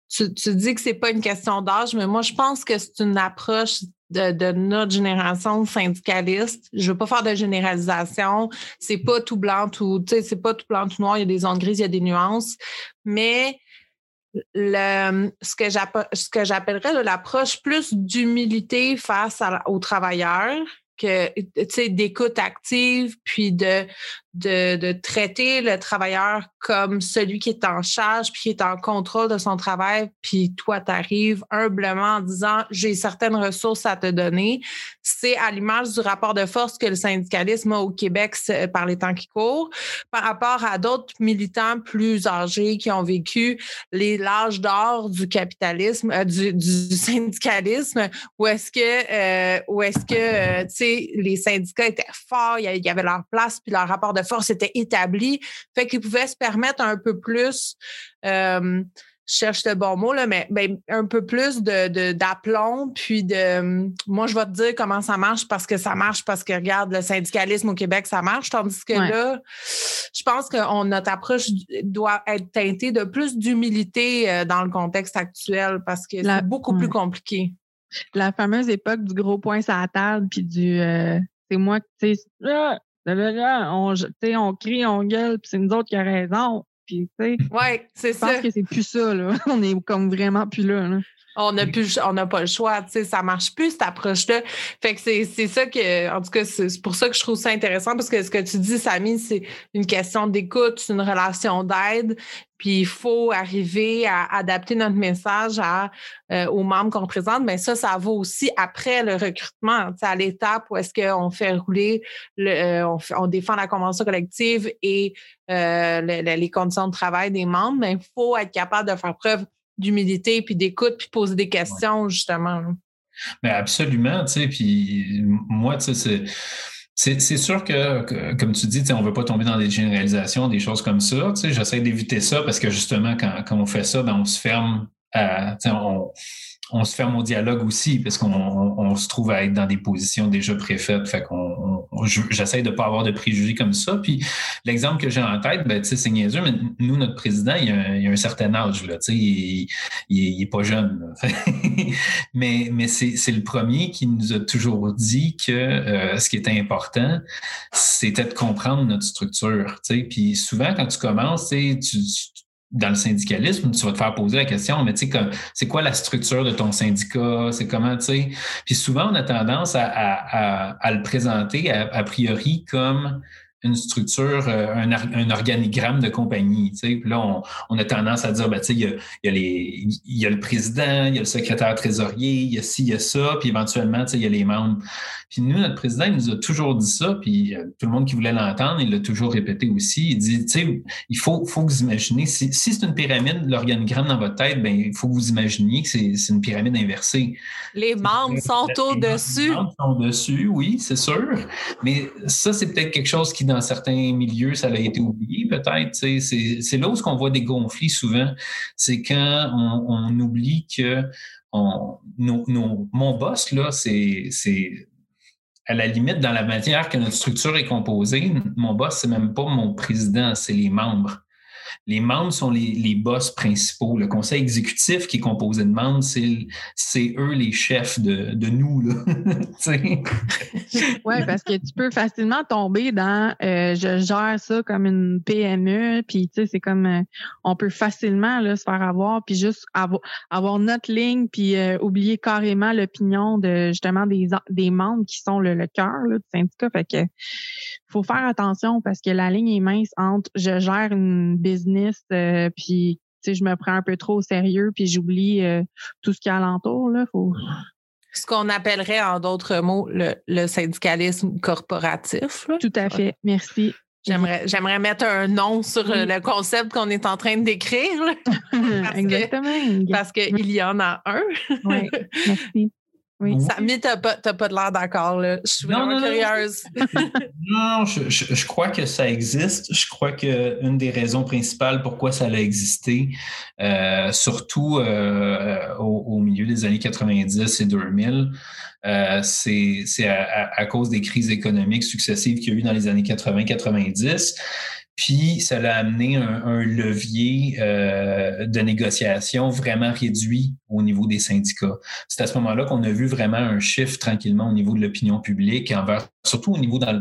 tu, tu dis que c'est pas une question d'âge, mais moi, je pense que c'est une approche de, notre génération syndicaliste. Je veux pas faire de généralisation. C'est pas tout blanc, tout, c'est pas tout blanc, tout noir. Il y a des zones grises, il y a des nuances. Mais ce que j'appellerais l'approche plus d'humilité face aux travailleurs, d'écoute active, puis de, de, traiter le travailleur comme celui qui est en charge, puis qui est en contrôle de son travail, puis toi, tu arrives humblement en disant j'ai certaines ressources à te donner. C'est à l'image du rapport de force que le syndicalisme a au Québec par les temps qui courent, par rapport à d'autres militants plus âgés qui ont vécu l'âge d'or du capitalisme, euh, du, du, *laughs* syndicalisme, où est-ce que, euh, où est-ce que, euh, tu sais, les syndicats étaient forts, il y avait leur place, puis leur rapport de force était établi, fait qu'ils pouvaient se permettre un peu plus, euh, je cherche le bon mot, là, mais ben, un peu plus de, d'aplomb, puis de moi, je vais te dire comment ça marche parce que ça marche, parce que regarde, le syndicalisme au Québec, ça marche, tandis que là, je pense que notre approche doit être teintée de plus d'humilité euh, dans le contexte actuel parce que c'est beaucoup plus compliqué. La fameuse époque du gros point sur la table, puis du euh, c'est moi, tu sais, ah, on, on crie, on gueule, puis c'est nous autres qui avons raison. Puis, ouais, c'est ça. Je pense que c'est plus ça, là. *laughs* On est comme vraiment plus là. là. On n'a plus, on n'a pas le choix, tu sais, ça marche plus cette approche-là. Fait que c'est, c'est ça que, en tout cas, c'est pour ça que je trouve ça intéressant parce que ce que tu dis, Samy, c'est une question d'écoute, c'est une relation d'aide. Puis il faut arriver à adapter notre message à, euh, aux membres qu'on représente. Mais ça, ça vaut aussi après le recrutement, à l'étape où est-ce qu'on fait rouler, le, euh, on, défend la convention collective et euh, les conditions de travail des membres. Mais il faut être capable de faire preuve d'humilité, puis d'écoute, puis poser des questions, justement. Mais absolument, tu sais, puis moi, tu sais, c'est. C'est sûr que, comme tu dis, on ne veut pas tomber dans des généralisations, des choses comme ça. J'essaie d'éviter ça parce que justement, quand, quand, on fait ça, ben, on se ferme à. On, on se ferme au dialogue aussi parce qu'on se trouve à être dans des positions déjà préfaites. Fait qu'on j'essaie de pas avoir de préjugés comme ça. Puis l'exemple que j'ai en tête, ben, c'est niaiseux, mais nous, notre président, il a, un certain âge, là, il, il, est pas jeune. *laughs* mais mais c'est le premier qui nous a toujours dit que euh, ce qui était important, c'était de comprendre notre structure. Puis souvent, quand tu commences, tu, tu dans le syndicalisme, tu vas te faire poser la question, mais tu sais, c'est quoi la structure de ton syndicat? C'est comment, tu sais? Puis souvent, on a tendance à, le présenter a, priori comme une structure, euh, un, un, organigramme de compagnie. Tu sais. Puis là, on, a tendance à dire, ben, tu sais, il y a, il y, a les, il y a le président, il y a le secrétaire trésorier, il y a ci, il y a ça, puis éventuellement, tu sais, il y a les membres. Puis nous, notre président, il nous a toujours dit ça, puis euh, tout le monde qui voulait l'entendre, il l'a toujours répété aussi. Il dit, tu sais, il faut, faut que vous imaginez, si, si c'est une pyramide, l'organigramme dans votre tête, ben il faut que vous imaginiez que c'est une pyramide inversée. Les membres sont au-dessus. Les membres sont au-dessus, oui, c'est sûr. Mais ça, c'est peut-être quelque chose qui dans certains milieux, ça a été oublié peut-être. C'est là où on voit des conflits souvent. C'est quand on, oublie que mon boss, là, c'est à la limite, dans la manière que notre structure est composée, mon boss, c'est même pas mon président, c'est les membres. Les membres sont les, les, boss principaux. Le conseil exécutif qui est composé de membres, c'est eux les chefs de, de nous. *laughs* oui, parce que tu peux facilement tomber dans euh, je gère ça comme une PME, puis c'est comme euh, on peut facilement se faire avoir, puis juste avoir, notre ligne, puis euh, oublier carrément l'opinion de justement des, des membres qui sont le, le cœur du syndicat. Fait que faut faire attention parce que la ligne est mince entre je gère une business euh, puis je me prends un peu trop au sérieux puis j'oublie euh, tout ce qui est alentour. Là, faut... Ce qu'on appellerait en d'autres mots le, syndicalisme corporatif. Tout à fait. Merci. J'aimerais, j'aimerais mettre un nom sur le concept qu'on est en train de décrire. *laughs* Exactement. parce qu'il y en a un. oui, merci. Oui. Samy, t'as pas, pas de l'air d'accord, là. Je suis vraiment curieuse. non, *laughs* je, je, crois que ça existe. Je crois qu'une des raisons principales pourquoi ça a existé, euh, surtout euh, au, milieu des années 90 et 2000, euh, c'est à, à, cause des crises économiques successives qu'il y a eu dans les années 80-90. Puis, ça l'a amené un, levier euh, de négociation vraiment réduit au niveau des syndicats. C'est à ce moment-là qu'on a vu vraiment un chiffre tranquillement au niveau de l'opinion publique, envers, surtout au niveau dans,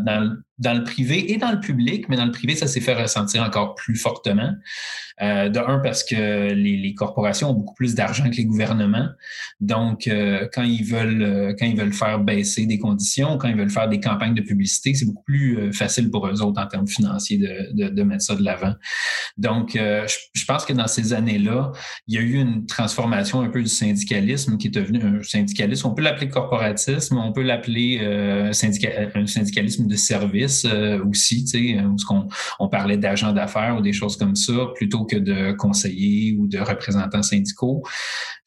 dans, le privé et dans le public, mais dans le privé, ça s'est fait ressentir encore plus fortement. Euh, de un, parce que les, les, corporations ont beaucoup plus d'argent que les gouvernements. Donc, euh, quand ils veulent euh, quand ils veulent faire baisser des conditions, quand ils veulent faire des campagnes de publicité, c'est beaucoup plus facile pour eux autres en termes financiers de, de, mettre ça de l'avant. Donc, je, je, pense que dans ces années-là, il y a eu une transformation un peu du syndicalisme qui est devenu un syndicalisme. On peut l'appeler corporatisme, on peut l'appeler euh, un syndicalisme de service aussi, tu sais, où on, on parlait d'agents d'affaires ou des choses comme ça, plutôt que de conseillers ou de représentants syndicaux.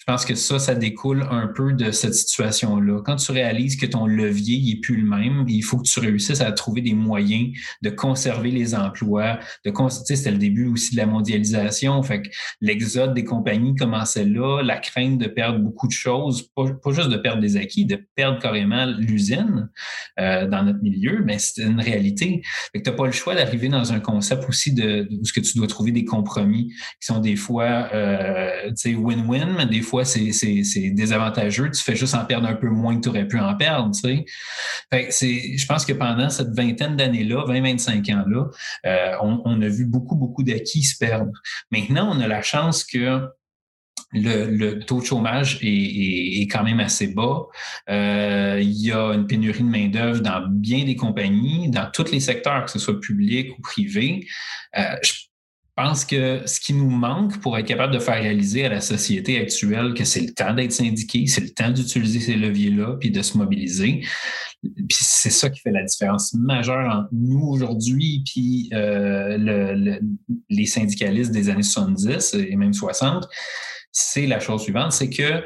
Je pense que ça, ça découle un peu de cette situation-là. Quand tu réalises que ton levier n'est plus le même, il faut que tu réussisses à trouver des moyens de conserver les emplois. De c'était le début aussi de la mondialisation. Fait que l'exode des compagnies commençait là, la crainte de perdre beaucoup de choses, pas, juste de perdre des acquis, de perdre carrément l'usine euh, dans notre milieu, mais c'est une réalité. Tu n'as pas le choix d'arriver dans un concept aussi de, où ce que tu dois trouver des compromis qui sont des fois euh, win-win, mais des fois c'est désavantageux. Tu fais juste en perdre un peu moins que tu aurais pu en perdre. Tu sais. je pense que pendant cette vingtaine d'années-là, 20-25 ans-là, euh, on, a vu beaucoup, beaucoup d'acquis se perdre. Maintenant, on a la chance que le, taux de chômage est, quand même assez bas. Euh, il y a une pénurie de main-d'œuvre dans bien des compagnies, dans tous les secteurs, que ce soit public ou privé. Euh, pense que ce qui nous manque pour être capable de faire réaliser à la société actuelle que c'est le temps d'être syndiqué, c'est le temps d'utiliser ces leviers-là, puis de se mobiliser. Puis c'est ça qui fait la différence majeure entre nous aujourd'hui puis euh, les syndicalistes des années 70 et même 60. C'est la chose suivante, c'est que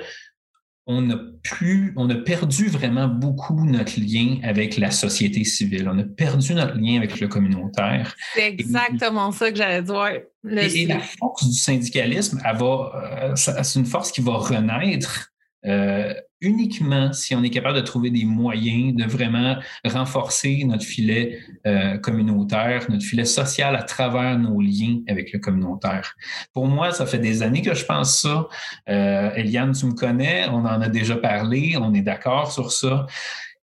on a plus, on a perdu vraiment beaucoup notre lien avec la société civile. On a perdu notre lien avec le communautaire. C'est exactement ça que j'allais dire. et, la force du syndicalisme, elle va, euh, c'est une force qui va renaître euh, uniquement si on est capable de trouver des moyens de vraiment renforcer notre filet euh, communautaire, notre filet social à travers nos liens avec le communautaire. Pour moi, ça fait des années que je pense ça. Euh, Eliane, tu me connais, on en a déjà parlé, on est d'accord sur ça.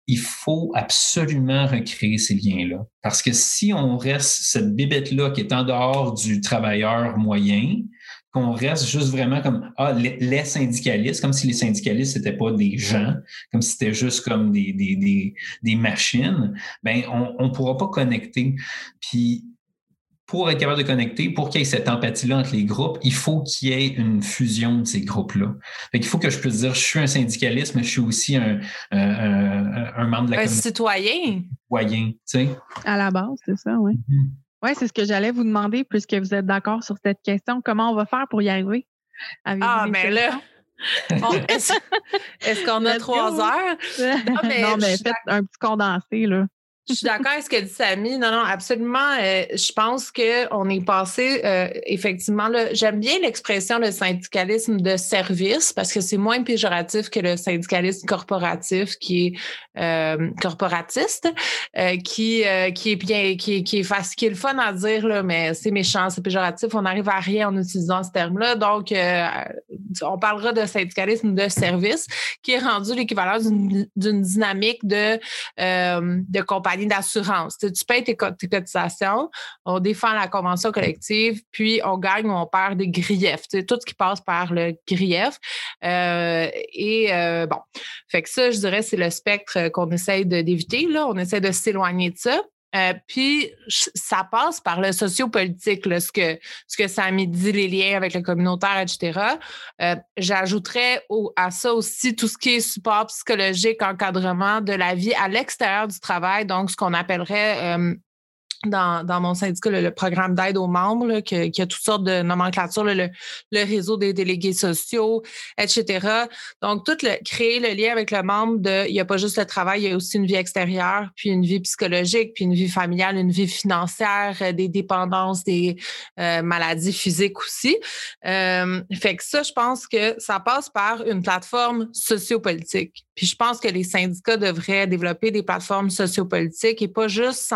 Il faut absolument recréer ces liens-là. Parce que si on reste cette bébête-là qui est en dehors du travailleur moyen, qu'on reste juste vraiment comme ah, les, syndicalistes, comme si les syndicalistes n'étaient pas des gens, comme si c'était juste comme des, des, des, des machines, ben on ne pourra pas connecter. Puis pour être capable de connecter, pour qu'il y ait cette empathie-là entre les groupes, il faut qu'il y ait une fusion de ces groupes-là. Il faut que je puisse dire, je suis un syndicaliste, mais je suis aussi un, un, membre de la un citoyen. Citoyen, tu sais. À la base, c'est ça, oui. Mm-hmm. Oui, c'est ce que j'allais vous demander, puisque vous êtes d'accord sur cette question. Comment on va faire pour y arriver? ah, mais ben là, *laughs* est-ce qu'on a trois heures? *laughs* non, mais, faites un petit condensé, là. Je suis d'accord avec ce que dit Samy. Non, non, absolument. Euh, je pense qu'on est passé, euh, effectivement, j'aime bien l'expression le syndicalisme de service parce que c'est moins péjoratif que le syndicalisme corporatif qui est euh, corporatiste, qui, qui est bien, qui, est facile, qui est le fun à dire, là, mais c'est méchant, c'est péjoratif. On n'arrive à rien en utilisant ce terme-là. Donc, on parlera de syndicalisme de service qui est rendu l'équivalent d'une dynamique de, de compagnie d'assurance. Tu, payes tes, cotisations, on défend la convention collective, puis on gagne ou on perd des griefs. Tu tout ce qui passe par le grief. Euh, et euh, bon, fait que ça, je dirais, c'est le spectre qu'on essaye d'éviter. On essaie de s'éloigner de ça. Euh, puis ça passe par le sociopolitique, là, ce que ce que ça dit, les liens avec le communautaire, etc. Euh, J'ajouterais à ça aussi tout ce qui est support psychologique, encadrement de la vie à l'extérieur du travail, donc ce qu'on appellerait euh, dans, mon syndicat le, programme d'aide aux membres, qui, a toutes sortes de nomenclatures, le, réseau des délégués sociaux, etc. Donc, tout le, créer le lien avec le membre de, il n'y a pas juste le travail, il y a aussi une vie extérieure, puis une vie psychologique, puis une vie familiale, une vie financière, euh, des dépendances, des euh, maladies physiques aussi. Euh, fait que ça, je pense que ça passe par une plateforme sociopolitique. Puis je pense que les syndicats devraient développer des plateformes sociopolitiques et pas juste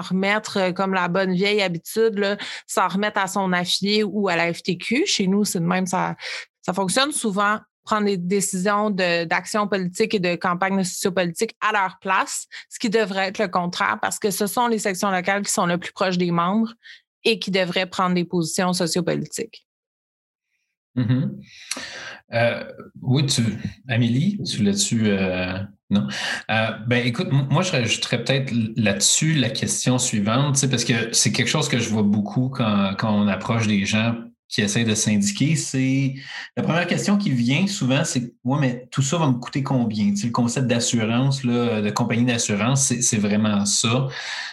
remettre euh, comme la bonne vieille habitude, s'en remettre à son affilié ou à la FTQ. Chez nous, c'est de même, ça, ça fonctionne souvent prendre des décisions d'action politique et de campagne sociopolitique à leur place, ce qui devrait être le contraire parce que ce sont les sections locales qui sont le plus proches des membres et qui devraient prendre des positions sociopolitiques. Mm-hmm. Euh, oui, tu, Amélie, tu l'as-tu. Euh, non? Euh, ben, écoute, moi, je rajouterais peut-être là-dessus la question suivante, parce que c'est quelque chose que je vois beaucoup quand, quand on approche des gens qui essaient de syndiquer, c'est la première question qui vient souvent, c'est ouais, mais tout ça va me coûter combien? le concept d'assurance, de compagnie d'assurance, c'est vraiment ça.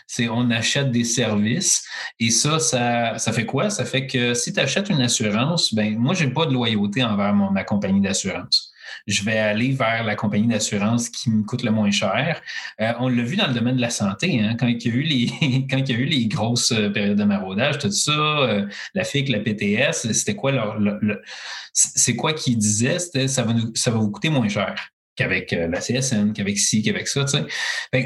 C'est on achète des services et ça, ça, ça fait quoi? Ça fait que si tu achètes une assurance, ben moi, j'ai pas de loyauté envers mon, ma compagnie d'assurance je vais aller vers la compagnie d'assurance qui me coûte le moins cher. Euh, on l'a vu dans le domaine de la santé, hein, quand, il y a eu les, *laughs* quand il y a eu les grosses euh, périodes de maraudage, tout ça, euh, la FIC, la PTS, c'était quoi leur, c'est quoi qu'ils disaient? C'était ça va, ça va vous coûter moins cher qu'avec la CSN, qu'avec ci, qu'avec ça.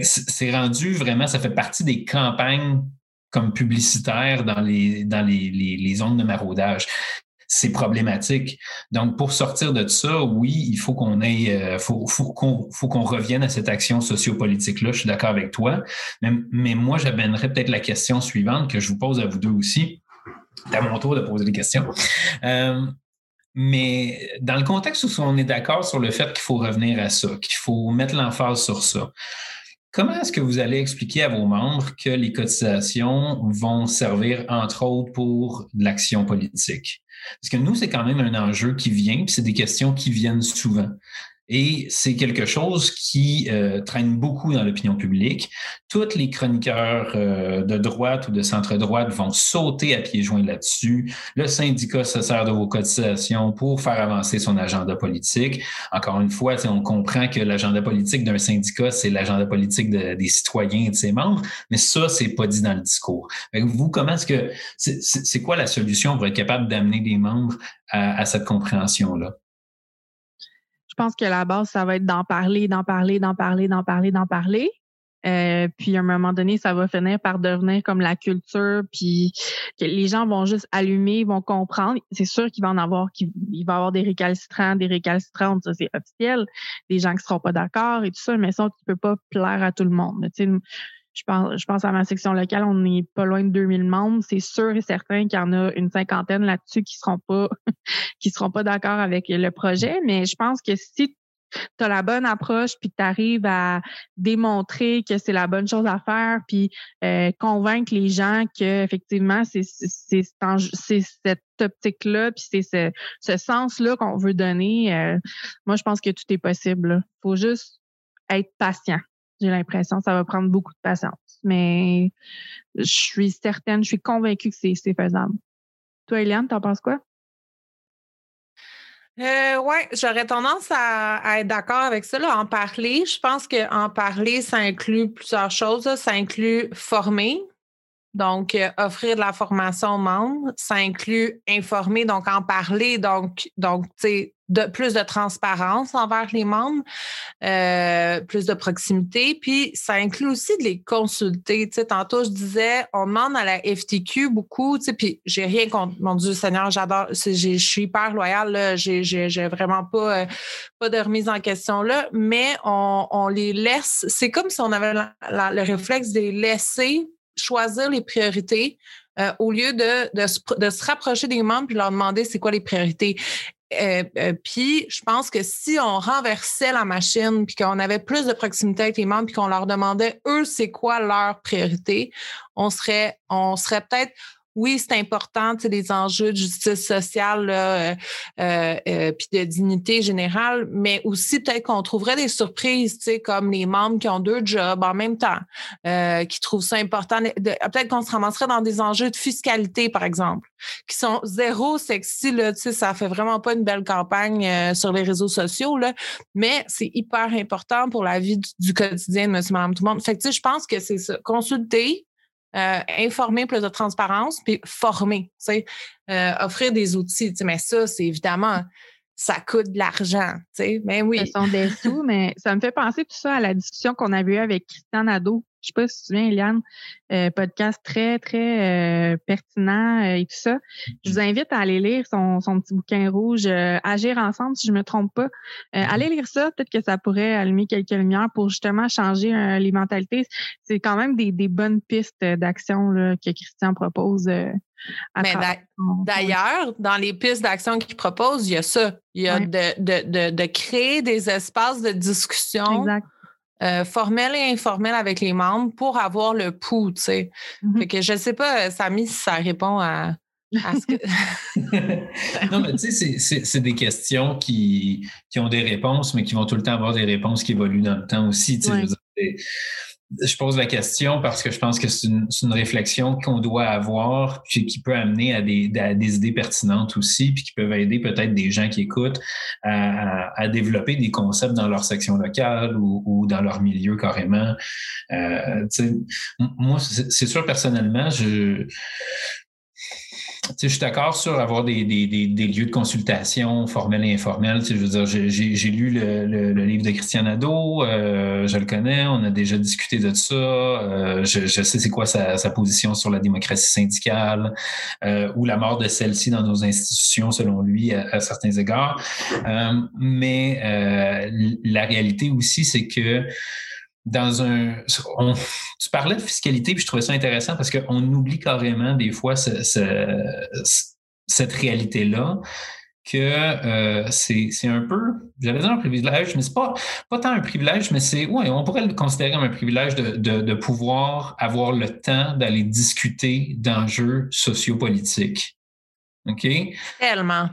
C'est rendu vraiment, ça fait partie des campagnes comme publicitaires dans les, dans les, les zones de maraudage c'est problématique. Donc, pour sortir de ça, oui, il faut qu'on ait, euh, faut, faut qu'on, revienne à cette action sociopolitique-là. Je suis d'accord avec toi. Mais, mais moi, j'amènerais peut-être la question suivante que je vous pose à vous deux aussi. C'est à mon tour de poser des questions. Euh, mais dans le contexte où on est d'accord sur le fait qu'il faut revenir à ça, qu'il faut mettre l'emphase sur ça, Comment est-ce que vous allez expliquer à vos membres que les cotisations vont servir, entre autres, pour l'action politique? Parce que nous, c'est quand même un enjeu qui vient, puis c'est des questions qui viennent souvent. Et c'est quelque chose qui euh, traîne beaucoup dans l'opinion publique. Tous les chroniqueurs euh, de droite ou de centre-droite vont sauter à pieds joints là-dessus. Le syndicat se sert de vos cotisations pour faire avancer son agenda politique. Encore une fois, on comprend que l'agenda politique d'un syndicat, c'est l'agenda politique des citoyens et de ses membres, mais ça, c'est pas dit dans le discours. vous, comment est-ce que c'est quoi la solution pour être capable d'amener des membres à cette compréhension-là? Je pense que la base, ça va être d'en parler, d'en parler, d'en parler, d'en parler, d'en parler. Euh, puis à un moment donné, ça va finir par devenir comme la culture, puis que les gens vont juste allumer, vont comprendre. C'est sûr qu'il va en avoir, qu'il va y avoir des récalcitrants, des récalcitrantes, ça c'est officiel, des gens qui seront pas d'accord et tout ça, mais ça, tu peux pas plaire à tout le monde. Je pense, je pense à ma section locale, on n'est pas loin de 2000 membres. C'est sûr et certain qu'il y en a une cinquantaine là-dessus qui seront pas, *laughs* qui seront pas d'accord avec le projet. Mais je pense que si tu as la bonne approche puis tu arrives à démontrer que c'est la bonne chose à faire puis euh, convaincre les gens que effectivement c'est cette optique là puis c'est ce, ce sens là qu'on veut donner euh, moi je pense que tout est possible Il faut juste être patient j'ai l'impression que ça va prendre beaucoup de patience. Mais je suis certaine, je suis convaincue que c'est faisable. Toi, Eliane, t'en penses quoi? Euh, oui, j'aurais tendance à, être d'accord avec ça, en parler. Je pense qu'en parler, ça inclut plusieurs choses. Ça inclut former, donc euh, offrir de la formation aux membres. Ça inclut informer, donc en parler, donc, donc de plus de transparence envers les membres, euh, plus de proximité, puis ça inclut aussi de les consulter. Tu sais, tantôt je disais, on demande à la FTQ beaucoup, puis j'ai rien contre, mon Dieu Seigneur, j'adore, je suis hyper loyale, j'ai, vraiment pas, euh, pas de remise en question là, mais on, on les laisse, c'est comme si on avait le réflexe de les laisser choisir les priorités. Euh, au lieu de, de, de, se rapprocher des membres puis leur demander c'est quoi les priorités. Euh, euh, puis, je pense que si on renversait la machine, puis qu'on avait plus de proximité avec les membres, puis qu'on leur demandait, eux, c'est quoi leur priorité, on serait, on serait peut-être oui, c'est important, les enjeux de justice sociale euh, euh, euh, puis de dignité générale, mais aussi peut-être qu'on trouverait des surprises, comme les membres qui ont deux jobs en même temps, qui trouvent ça important. Peut-être qu'on se ramasserait dans des enjeux de fiscalité, par exemple, qui sont zéro sexy. Là, ça fait vraiment pas une belle campagne sur les réseaux sociaux, là, mais c'est hyper important pour la vie du, quotidien de monsieur, madame, tout le monde. Fait que, je pense que c'est ça. Consulter, euh, informer plus de transparence, puis former, euh, offrir des outils. Mais ça, c'est évidemment, ça coûte de l'argent, mais oui. Ce sont des sous, mais ça me fait penser tout ça à la discussion qu'on avait eue avec Christian Nadeau je sais pas si tu te souviens, Eliane, euh, podcast très, très euh, pertinent euh, et tout ça. Je vous invite à aller lire son, son petit bouquin rouge, Agir ensemble, si je me trompe pas. allez lire ça, peut-être que ça pourrait allumer quelques lumières pour justement changer les mentalités. C'est quand même des, des bonnes pistes d'action que Christian propose. Mais d'ailleurs, dans les pistes d'action qu'il propose, il y a ça. Il y a de, de, de, de, créer des espaces de discussion exact. Euh, formel et informel avec les membres pour avoir le pouls, tu sais. Mm-hmm. que je sais pas, Samy, si ça répond à, ce que... *laughs* *laughs* non, mais tu sais, c'est des questions qui, qui ont des réponses, mais qui vont tout le temps avoir des réponses qui évoluent dans le temps aussi. Tu sais, je pose la question parce que je pense que c'est une, réflexion qu'on doit avoir, puis qui peut amener à des, des, idées pertinentes aussi, puis qui peuvent aider peut-être des gens qui écoutent à, développer des concepts dans leur section locale ou, dans leur milieu carrément. Euh, moi, c'est sûr personnellement, je je suis d'accord sur avoir des, des, des, lieux de consultation formels et informels. Je veux dire, j'ai lu le, le, livre de Christian Nadeau, euh, je le connais, on a déjà discuté de ça. Euh, je, je, sais c'est quoi sa, sa, position sur la démocratie syndicale euh, ou la mort de celle-ci dans nos institutions, selon lui, à, à certains égards. Euh, mais euh, la réalité aussi, c'est que dans un. tu parlais de fiscalité, puis je trouvais ça intéressant parce qu'on oublie carrément des fois cette réalité-là que euh, c'est un peu, j'allais dire un privilège, mais c'est pas, pas tant un privilège, mais c'est, ouais, on pourrait le considérer comme un privilège de, de, de pouvoir avoir le temps d'aller discuter d'enjeux sociopolitiques. OK? Tellement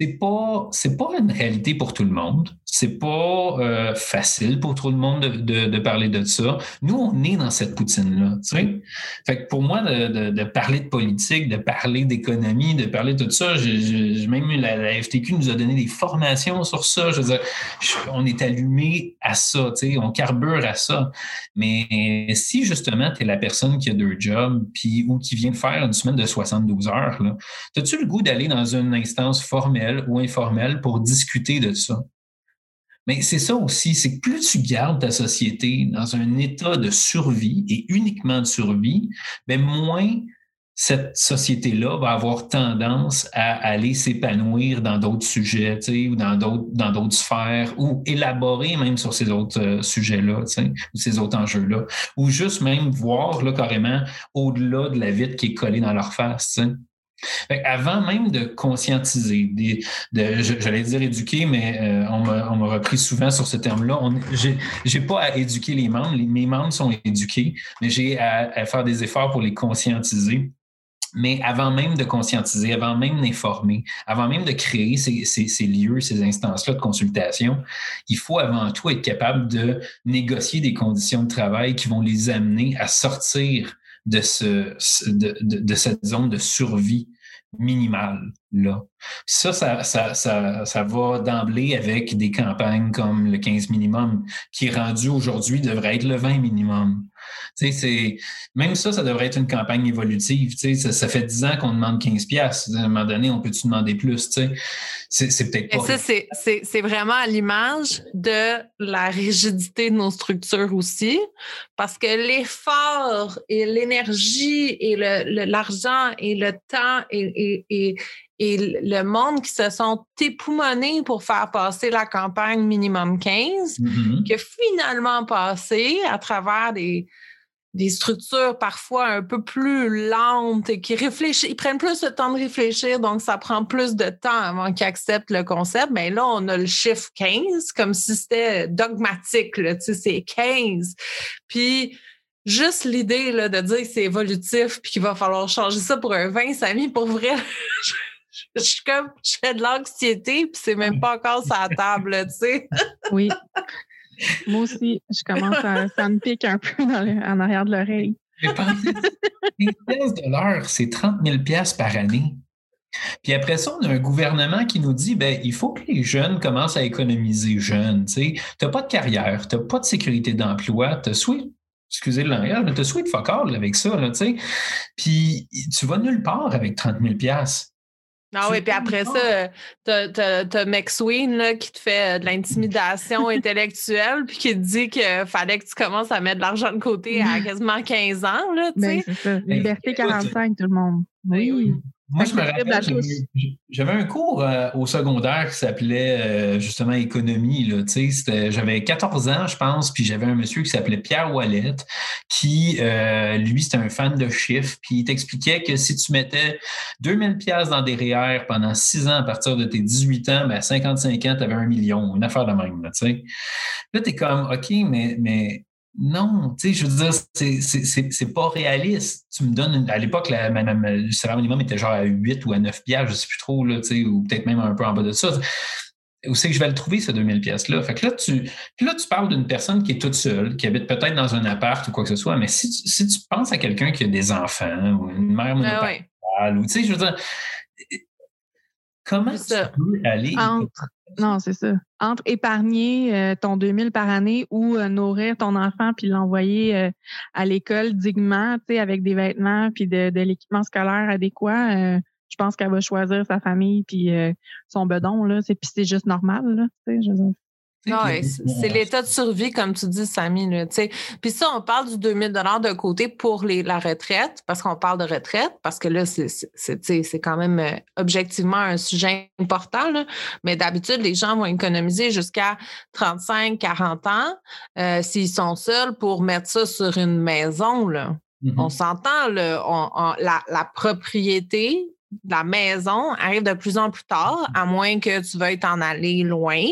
c'est pas c'est pas une réalité pour tout le monde. C'est pas euh, facile pour tout le monde de, de, parler de ça. Nous, on est dans cette poutine-là. Tu? Fait que pour moi, de, de, parler de politique, de parler d'économie, de parler de tout ça, j'ai même la, FTQ nous a donné des formations sur ça. Je veux dire, on est allumé à ça, tu sais, on carbure à ça. Mais si justement, tu es la personne qui a deux jobs puis, ou qui vient de faire une semaine de 72 heures, as-tu le goût d'aller dans une instance formel ou informel pour discuter de ça. Mais c'est ça aussi, c'est que plus tu gardes ta société dans un état de survie et uniquement de survie, bien moins cette société-là va avoir tendance à aller s'épanouir dans d'autres sujets, ou dans d'autres, dans d'autres sphères, ou élaborer même sur ces autres euh, sujets-là, ou ces autres enjeux-là, ou juste même voir là, carrément au-delà de la vitre qui est collée dans leur face. Avant même de conscientiser, j'allais dire éduquer, mais euh, on m'a repris souvent sur ce terme-là. Je n'ai pas à éduquer les membres, mes membres sont éduqués, mais j'ai à, faire des efforts pour les conscientiser. Mais avant même de conscientiser, avant même d'informer, avant même de créer ces, ces lieux, ces instances-là de consultation, il faut avant tout être capable de négocier des conditions de travail qui vont les amener à sortir de, ce, de, de, cette zone de survie minimale. là. Ça, ça, ça, ça, ça va d'emblée avec des campagnes comme le 15 minimum, qui est rendu aujourd'hui devrait être le 20 minimum. C'est, même ça, ça devrait être une campagne évolutive. Ça, ça fait 10 ans qu'on demande 15 pièces. À un moment donné, on peut-tu demander plus? C'est, c'est peut-être pas... ça, c'est, c'est, vraiment à l'image de la rigidité de nos structures aussi, parce que l'effort et l'énergie et le, l'argent et le temps et, et, et le monde qui se sont époumonnés pour faire passer la campagne minimum 15, mm-hmm. qui a finalement passé à travers des, des structures parfois un peu plus lentes et qui réfléchissent, ils prennent plus de temps de réfléchir, donc ça prend plus de temps avant qu'ils acceptent le concept. Mais là, on a le chiffre 15 comme si c'était dogmatique, tu sais, c'est 15. Puis, juste l'idée de dire que c'est évolutif puis qu'il va falloir changer ça pour un 20, ça mis pour vrai. *laughs* je suis comme, je fais de l'anxiété, puis c'est même pas encore sur la table, tu sais. *laughs* oui. Moi aussi, je commence à, ça me pique un peu en arrière de l'oreille. Les pièces de l'heure, c'est 30 000 par année. Puis après ça, on a un gouvernement qui nous dit ben, il faut que les jeunes commencent à économiser jeunes. Tu n'as pas de carrière, tu n'as pas de sécurité d'emploi, tu as soit, excusez le langage, mais tu as de focal avec ça. Là, puis tu vas nulle part avec 30 000 ah oui, puis après ça, t'as as, McSween là, qui te fait euh, de l'intimidation *laughs* intellectuelle puis qui te dit qu'il fallait que tu commences à mettre de l'argent de côté à quasiment 15 ans. Là, ben, c'est ça. Liberté 45, tout le monde. Ben oui. Moi, je me rappelle, j'avais un cours euh, au secondaire qui s'appelait euh, justement économie. J'avais 14 ans, je pense, puis j'avais un monsieur qui s'appelait Pierre Wallet, qui, euh, lui, c'était un fan de chiffres, puis il t'expliquait que si tu mettais 2000 pièces dans des REER pendant 6 ans à partir de tes 18 ans, ben, à 55 ans, tu avais un million, une affaire de même. Là, là tu es comme, OK, mais, mais non, tu sais, je veux dire, c'est pas réaliste. Tu me donnes, à l'époque, le salaire minimum était genre à 8 ou à 9 piastres, je sais plus trop, là, tu sais, ou peut-être même un peu en bas de ça. Où c'est que je vais le trouver, ce 2000 pièces-là? Fait que là, tu, là, tu parles d'une personne qui est toute seule, qui habite peut-être dans un appart ou quoi que ce soit, mais si tu, si tu penses à quelqu'un qui a des enfants ou une mère ben monoparentale, ou tu sais, je veux dire, comment tu peux aller non, c'est ça. Entre épargner euh, ton 2000 par année ou euh, nourrir ton enfant puis l'envoyer euh, à l'école dignement, tu sais, avec des vêtements puis de, l'équipement scolaire adéquat, je pense qu'elle va choisir sa famille puis son bedon là. C'est puis c'est juste normal là. Tu sais, je c'est l'état de survie, comme tu dis, Samy. Puis ça, on parle du 2000 de côté pour les, la retraite, parce qu'on parle de retraite, parce que là, c'est quand même euh, objectivement un sujet important. Là. Mais d'habitude, les gens vont économiser jusqu'à 35, 40 ans euh, s'ils sont seuls pour mettre ça sur une maison. Là. Mm-hmm. On s'entend, la, la propriété la maison arrive de plus en plus tard, à moins que tu veuilles t'en aller loin.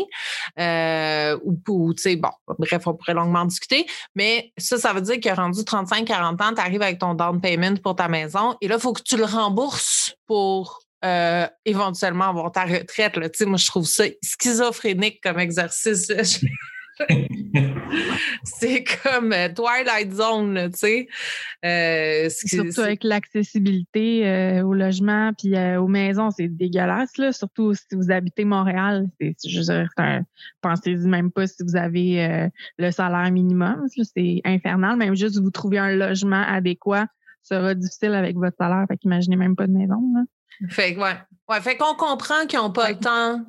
Euh, ou, tu sais, bon, bref, on pourrait longuement discuter. Mais ça, ça veut dire que rendu 35-40 ans, tu arrives avec ton down payment pour ta maison et là, il faut que tu le rembourses pour euh, éventuellement avoir ta retraite. Là. Moi, je trouve ça schizophrénique comme exercice. *laughs* c'est comme euh, Twilight Zone, tu sais. Euh, surtout avec l'accessibilité euh, au logement puis aux maisons, c'est dégueulasse, là. Surtout si vous habitez Montréal. C'est, je veux pensez même pas si vous avez le salaire minimum. C'est infernal. Même juste vous trouver un logement adéquat sera difficile avec votre salaire. Fait qu'imaginez même pas de maison, là. Fait, ouais. ouais. fait qu'on comprend qu'ils n'ont pas le temps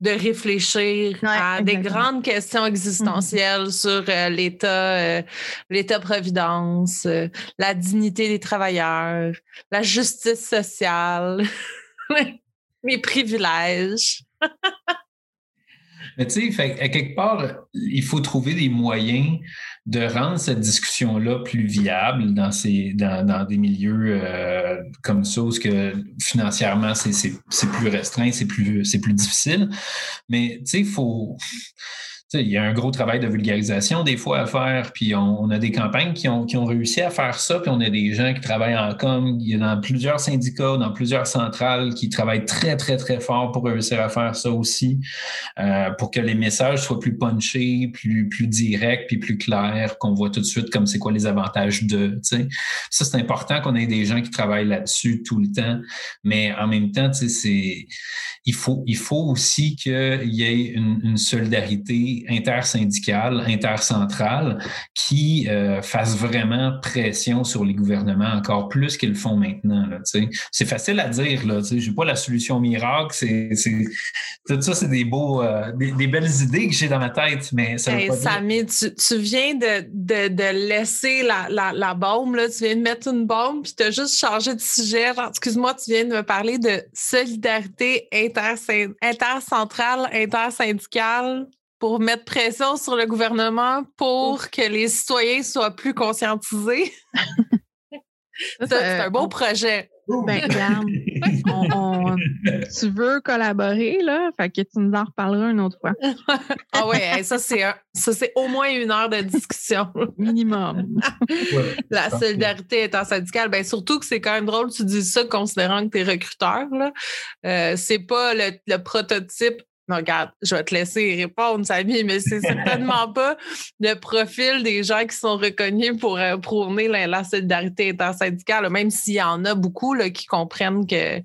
de réfléchir à des grandes questions existentielles mm-hmm. sur euh, l'État, euh, l'État-providence, euh, la dignité des travailleurs, la justice sociale, *laughs* les privilèges. Mais tu sais, à quelque part, il faut trouver des moyens de rendre cette discussion-là plus viable dans, ces, dans, des milieux euh, comme ça, où que financièrement, c'est plus restreint, c'est plus, plus difficile. Mais tu sais, il faut il y a un gros travail de vulgarisation des fois à faire, puis on, a des campagnes qui ont, qui ont, réussi à faire ça, puis on a des gens qui travaillent en com, il y a dans plusieurs syndicats, dans plusieurs centrales qui travaillent très, très, très fort pour réussir à faire ça aussi, euh, pour que les messages soient plus punchés, plus, plus directs, puis plus clairs, qu'on voit tout de suite comme c'est quoi les avantages de. Ça, c'est important qu'on ait des gens qui travaillent là-dessus tout le temps, mais en même temps, c'est il faut, il faut aussi qu'il y ait une, une solidarité intersyndicale, intercentrale, qui euh, fasse vraiment pression sur les gouvernements encore plus qu'ils le font maintenant. c'est facile à dire. Je n'ai pas la solution miracle. C'est, tout ça, c'est des, beaux, euh, des, belles idées que j'ai dans ma tête. Mais ça Samy, tu, viens de, de, laisser la, la, la, bombe. Là. Tu viens de mettre une bombe, puis tu as juste changé de sujet. Excuse-moi, tu viens de me parler de solidarité intercentrale, intersyndicale pour mettre pression sur le gouvernement pour que les citoyens soient plus conscientisés. c'est un beau projet. Ben, tu veux collaborer, là? Fait que tu nous en reparleras une autre fois. *laughs* ah oui, ça, c'est ça, c'est au moins une heure de discussion. Minimum. La solidarité étant syndicale, ben, surtout que c'est quand même drôle, tu dis ça considérant que tu es recruteur, là. Euh, c'est pas le prototype regarde, je vais te laisser répondre, Samy, mais c'est certainement *laughs* pas le profil des gens qui sont reconnus pour euh, prôner la, solidarité intersyndicale, même s'il y en a beaucoup là, qui comprennent que,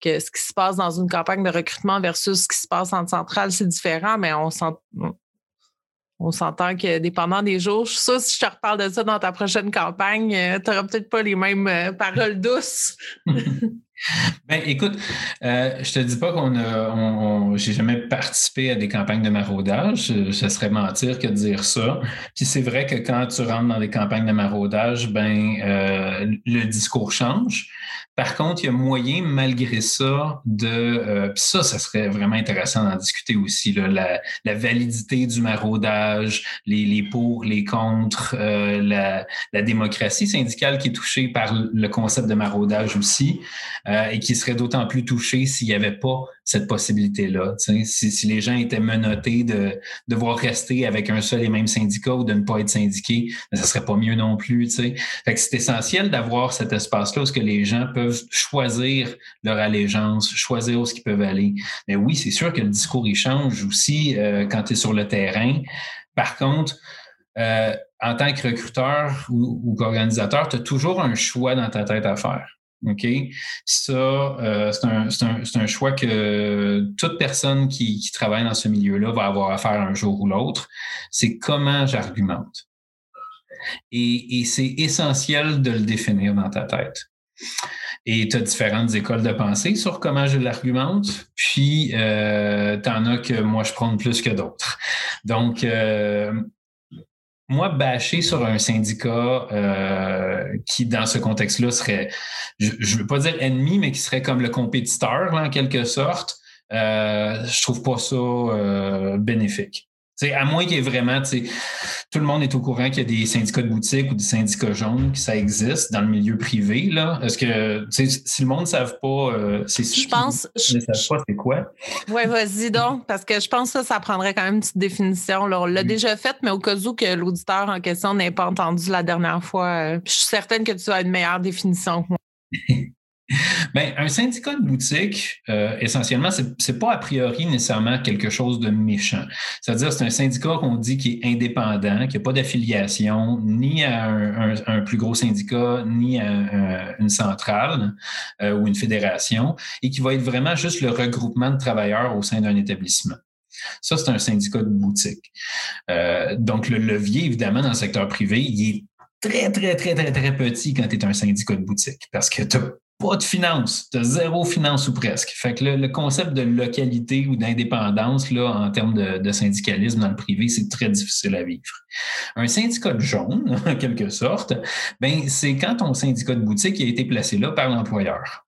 que ce qui se passe dans une campagne de recrutement versus ce qui se passe en centrale, c'est différent, mais on on s'entend que dépendant des jours, je suis sûre si je te reparle de ça dans ta prochaine campagne, euh, tu n'auras peut-être pas les mêmes euh, paroles douces. *laughs* Ben, écoute, euh, je te dis pas qu'on a, j'ai jamais participé à des campagnes de maraudage. Ce serait mentir que de dire ça. Puis c'est vrai que quand tu rentres dans des campagnes de maraudage, ben euh, le discours change. Par contre, il y a moyen, malgré ça, de. Euh, puis ça, ça serait vraiment intéressant d'en discuter aussi, la, validité du maraudage, les, les pour, les contre, euh, la, la, démocratie syndicale qui est touchée par le concept de maraudage aussi, euh, et qui serait d'autant plus touchée s'il n'y avait pas cette possibilité-là. Si, les gens étaient menottés de devoir rester avec un seul et même syndicat ou de ne pas être syndiqués, ben, ça serait pas mieux non plus. C'est essentiel d'avoir cet espace-là où que les gens peuvent choisir leur allégeance, choisir où ils peuvent aller. Mais oui, c'est sûr que le discours il change aussi euh, quand tu es sur le terrain. Par contre, euh, en tant que recruteur ou, ou qu'organisateur, tu as toujours un choix dans ta tête à faire. OK? Ça, euh, c'est un, un, choix que toute personne qui, qui travaille dans ce milieu-là va avoir à faire un jour ou l'autre. C'est comment j'argumente. Et, et c'est essentiel de le définir dans ta tête. Et tu as différentes écoles de pensée sur comment je l'argumente, puis euh, tu en as que moi je prends plus que d'autres. Donc, euh, moi, bâcher sur un syndicat euh, qui, dans ce contexte-là, serait, je ne veux pas dire ennemi, mais qui serait comme le compétiteur, en quelque sorte, euh, je trouve pas ça euh, bénéfique à moins qu'il y ait vraiment, tout le monde est au courant qu'il y a des syndicats de boutique ou des syndicats jaunes, que ça existe dans le milieu privé. Là. Est-ce que si le monde ne savent pas, euh, c'est Je pense. ne savent pas c'est quoi? Oui, vas-y donc, parce que je pense que ça prendrait quand même une petite définition. on l'a déjà faite, mais au cas où que l'auditeur en question n'ait pas entendu la dernière fois, euh, je suis certaine que tu as une meilleure définition que moi. *laughs* *laughs* Bien, un syndicat de boutique, euh, essentiellement, ce n'est pas a priori nécessairement quelque chose de méchant. C'est-à-dire, c'est un syndicat qu'on dit qui est indépendant, qui n'a pas d'affiliation ni à un, plus gros syndicat, ni à une centrale euh, ou une fédération, et qui va être vraiment juste le regroupement de travailleurs au sein d'un établissement. Ça, c'est un syndicat de boutique. Euh, donc, le levier, évidemment, dans le secteur privé, il est très, très, très, très, très petit quand tu es un syndicat de boutique parce que tu pas de finance, de zéro finance ou presque. Fait que le, concept de localité ou d'indépendance, là, en termes de, syndicalisme dans le privé, c'est très difficile à vivre. Un syndicat de jaune, *laughs* en quelque sorte, ben, c'est quand ton syndicat de boutique a été placé là par l'employeur.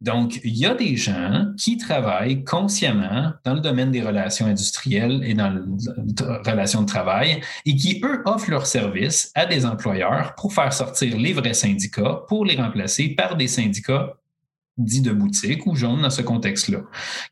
Donc, il y a des gens qui travaillent consciemment dans le domaine des relations industrielles et dans les relations de travail et qui, eux, offrent leurs services à des employeurs pour faire sortir les vrais syndicats, pour les remplacer par des syndicats dits de boutique ou jaunes dans ce contexte-là,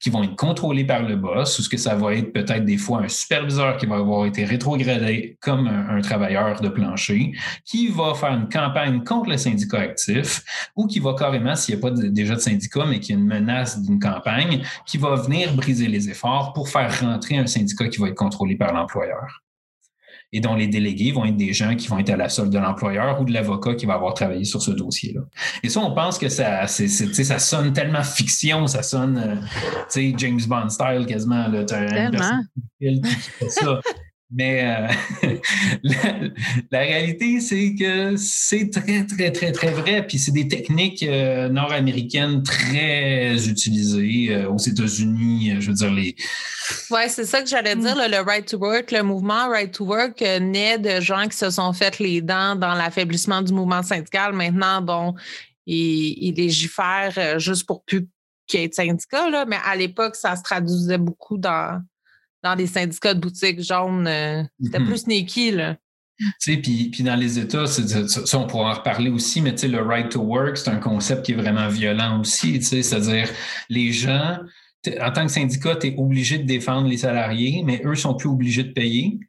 qui vont être contrôlés par le boss, ou ce que ça va être peut-être des fois un superviseur qui va avoir été rétrogradé comme un, travailleur de plancher, qui va faire une campagne contre le syndicat actif, ou qui va carrément, s'il n'y a pas déjà de syndicat, mais qu'il y a une menace d'une campagne, qui va venir briser les efforts pour faire rentrer un syndicat qui va être contrôlé par l'employeur et dont les délégués vont être des gens qui vont être à la solde de l'employeur ou de l'avocat qui va avoir travaillé sur ce dossier-là. Et ça, on pense que ça, ça sonne tellement fiction, ça sonne, euh, James Bond style quasiment. Là, tellement. ça. Mais euh, *laughs* la, réalité, c'est que c'est très, très, très, très vrai. Puis c'est des techniques euh, nord-américaines très utilisées euh, aux États-Unis. je veux dire, les. Oui, c'est ça que j'allais dire. Le Right to Work, le mouvement Right to Work naît de gens qui se sont fait les dents dans l'affaiblissement du mouvement syndical. Maintenant, bon, ils, légifèrent juste pour plus qu'il y ait de syndicats, mais à l'époque, ça se traduisait beaucoup dans dans des syndicats de boutiques jaunes. Euh, c'était mm-hmm. plus sneaky, là. Tu sais, puis, puis dans les États, ça, on pourra en reparler aussi, mais tu sais, le right to work, c'est un concept qui est vraiment violent aussi, tu sais, c'est-à-dire les gens, en tant que syndicat, tu es obligé de défendre les salariés, mais eux sont plus obligés de payer.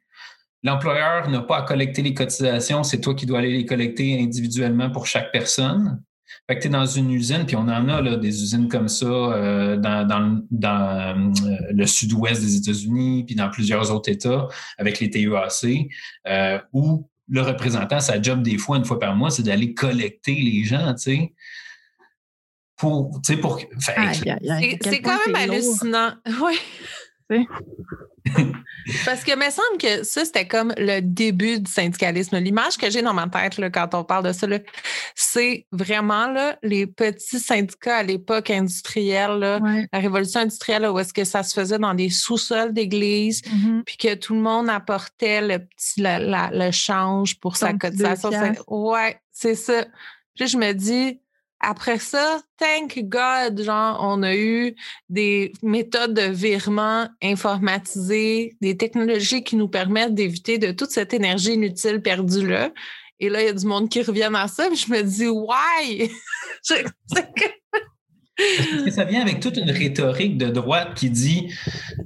L'employeur n'a pas à collecter les cotisations, c'est toi qui dois aller les collecter individuellement pour chaque personne. Fait que tu es dans une usine, puis on en a là, des usines comme ça euh, dans, dans, euh, le sud-ouest des États-Unis, puis dans plusieurs autres États avec les TEAC, euh, où le représentant, sa job des fois, une fois par mois, c'est d'aller collecter les gens, tu sais. Pour, tu sais, pour. C'est quand même hallucinant. *laughs* Oui. *laughs* Parce que me semble que ça, c'était comme le début du syndicalisme. L'image que j'ai dans ma tête là, quand on parle de ça, c'est vraiment là, les petits syndicats à l'époque industrielle, la révolution industrielle, où est-ce que ça se faisait dans des sous-sols d'église, mm-hmm. puis que tout le monde apportait le petit le change pour sa cotisation. Ouais, c'est ça. Puis je me dis, après ça, thank God, genre, on a eu des méthodes de virement informatisées, des technologies qui nous permettent d'éviter de toute cette énergie inutile perdue là. Et là, il y a du monde qui revient à ça, puis je me dis, why? *laughs* Ça vient avec toute une rhétorique de droite qui dit,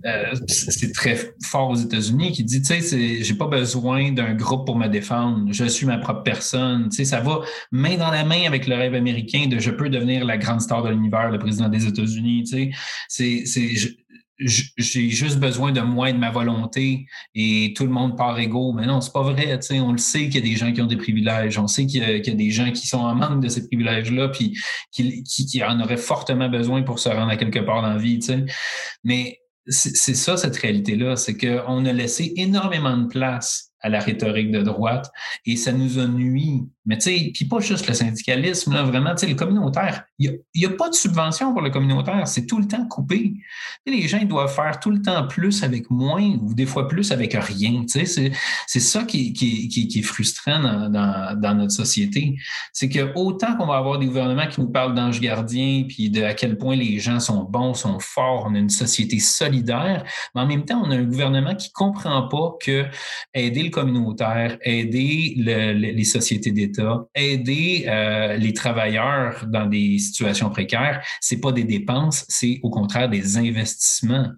euh, c'est très fort aux États-Unis, qui dit, tu sais, j'ai pas besoin d'un groupe pour me défendre, je suis ma propre personne. Tu sais, ça va main dans la main avec le rêve américain de je peux devenir la grande star de l'univers, le président des États-Unis. Tu sais, c'est, j'ai juste besoin de moi et de ma volonté et tout le monde part égaux. Mais non, c'est pas vrai. On le sait qu'il y a des gens qui ont des privilèges. On sait qu'il y, a des gens qui sont en manque de ces privilèges-là, puis qui, en auraient fortement besoin pour se rendre à quelque part dans la vie. Mais c'est ça, cette réalité-là. C'est qu'on a laissé énormément de place à la rhétorique de droite et ça nous a nuit. Mais tu sais, puis pas juste le syndicalisme, vraiment, tu sais, le communautaire, il n'y a, pas de subvention pour le communautaire, c'est tout le temps coupé. les gens, ils doivent faire tout le temps plus avec moins ou des fois plus avec rien. Tu sais, c'est ça qui, est frustrant dans, notre société. C'est que autant qu'on va avoir des gouvernements qui nous parlent d'ange gardien puis de à quel point les gens sont bons, sont forts, on a une société solidaire, mais en même temps, on a un gouvernement qui comprend pas que aider le communautaire, aider les sociétés d'État, aider euh, les travailleurs dans des situations précaires, c'est pas des dépenses, c'est au contraire des investissements.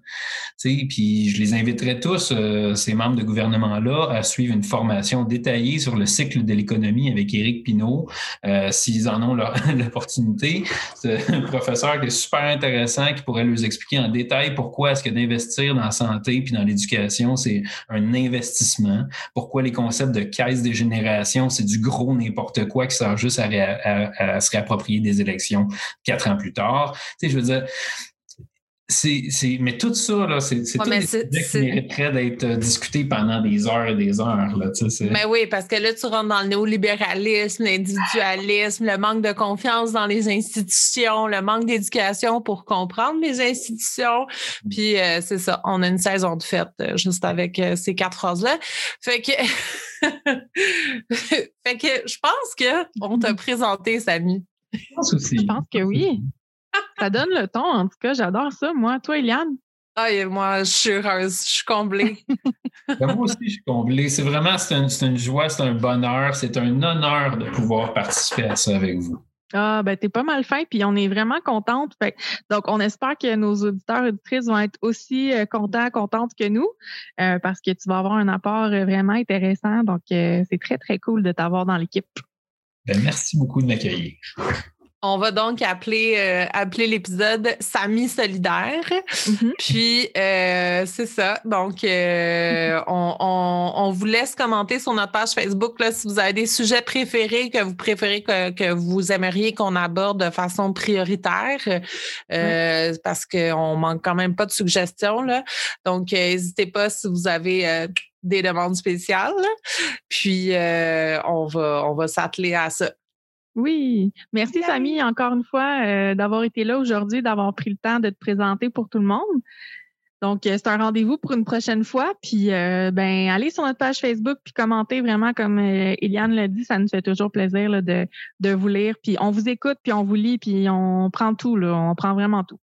Puis je les inviterai tous, euh, ces membres de gouvernement-là, à suivre une formation détaillée sur le cycle de l'économie avec Éric Pinault, euh, s'ils en ont *laughs* l'opportunité. C'est un professeur qui est super intéressant, qui pourrait leur expliquer en détail pourquoi est-ce que d'investir dans la santé puis dans l'éducation, c'est un investissement pourquoi les concepts de caisse des générations, c'est du gros n'importe quoi qui sert juste à, se réapproprier des élections quatre ans plus tard. Tu sais, je veux dire, c'est, mais tout ça, là, c'est, c'est tout des qui mériteraient d'être euh, discuté pendant des heures et des heures. Là, mais oui, parce que là, tu rentres dans le néolibéralisme, l'individualisme, le manque de confiance dans les institutions, le manque d'éducation pour comprendre les institutions. Puis euh, c'est ça, on a une saison de fête euh, juste avec ces quatre phrases-là. Fait que, *laughs* fait que je pense qu'on t'a *laughs* présenté, Samy. Je pense aussi. Je pense que oui ça donne le ton, en tout cas. J'adore ça, moi. Toi, Eliane? Ah, moi, je suis heureuse, je suis comblée. *laughs* Ben, moi aussi, je suis comblée. C'est vraiment c'est une, une, joie, c'est un bonheur, c'est un honneur de pouvoir participer à ça avec vous. Ah, ben, t'es pas mal fin, puis on est vraiment contente. donc, on espère que nos auditeurs et auditrices vont être aussi euh, contents, contentes que nous, euh, parce que tu vas avoir un apport euh, vraiment intéressant. Donc, c'est très, très cool de t'avoir dans l'équipe. Ben, merci beaucoup de m'accueillir. On va donc appeler, euh, appeler l'épisode Samy solidaire. Mm-hmm. Puis, euh, c'est ça. Donc, euh, on, vous laisse commenter sur notre page Facebook là, si vous avez des sujets préférés que vous préférez que, vous aimeriez qu'on aborde de façon prioritaire, parce qu'on manque quand même pas de suggestions. Là. Donc, n'hésitez pas si vous avez des demandes spéciales. Puis, on va, on va s'atteler à ça. Oui, merci Samy encore une fois euh, d'avoir été là aujourd'hui, d'avoir pris le temps de te présenter pour tout le monde. Donc, euh, c'est un rendez-vous pour une prochaine fois. Puis, euh, ben, allez sur notre page Facebook puis commentez vraiment comme Eliane l'a dit, ça nous fait toujours plaisir de, de vous lire. Puis, on vous écoute, puis on vous lit, puis on prend tout, là, on prend vraiment tout.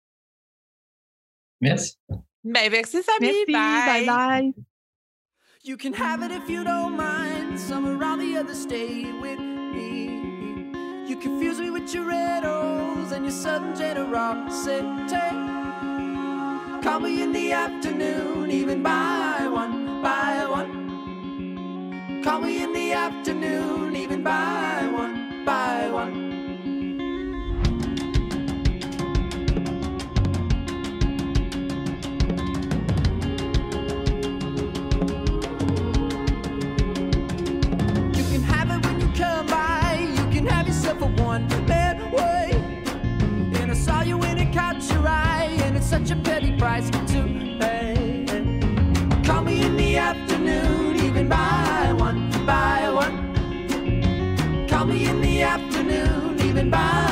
Merci. Ben, merci Samy. Merci, bye bye. You can have it if you don't mind. Some around the other stay with confuse me with your riddles and your sudden generosity. Call me in the afternoon, even by one, by one. Call me in the afternoon, even by one, by one. Such a petty price to pay. Call me in the afternoon, even by one, by one. Call me in the afternoon, even by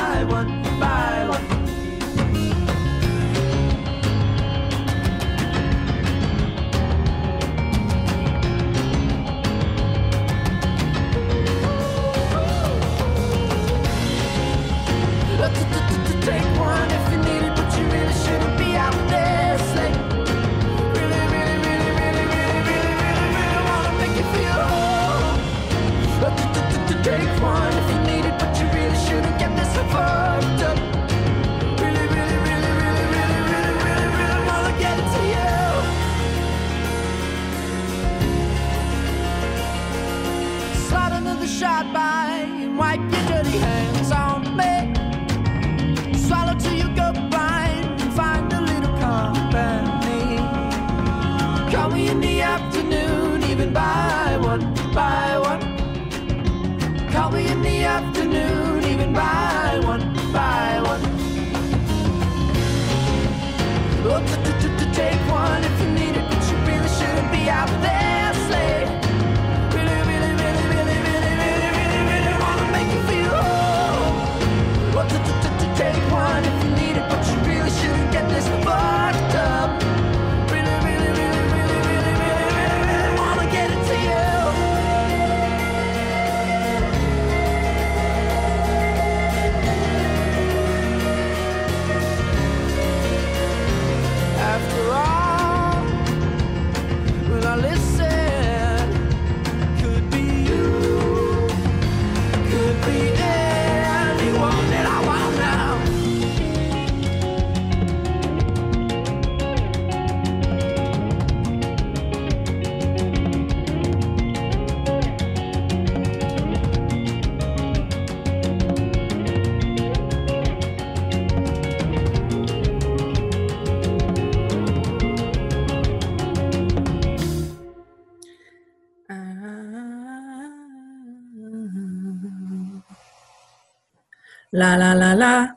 La la la la.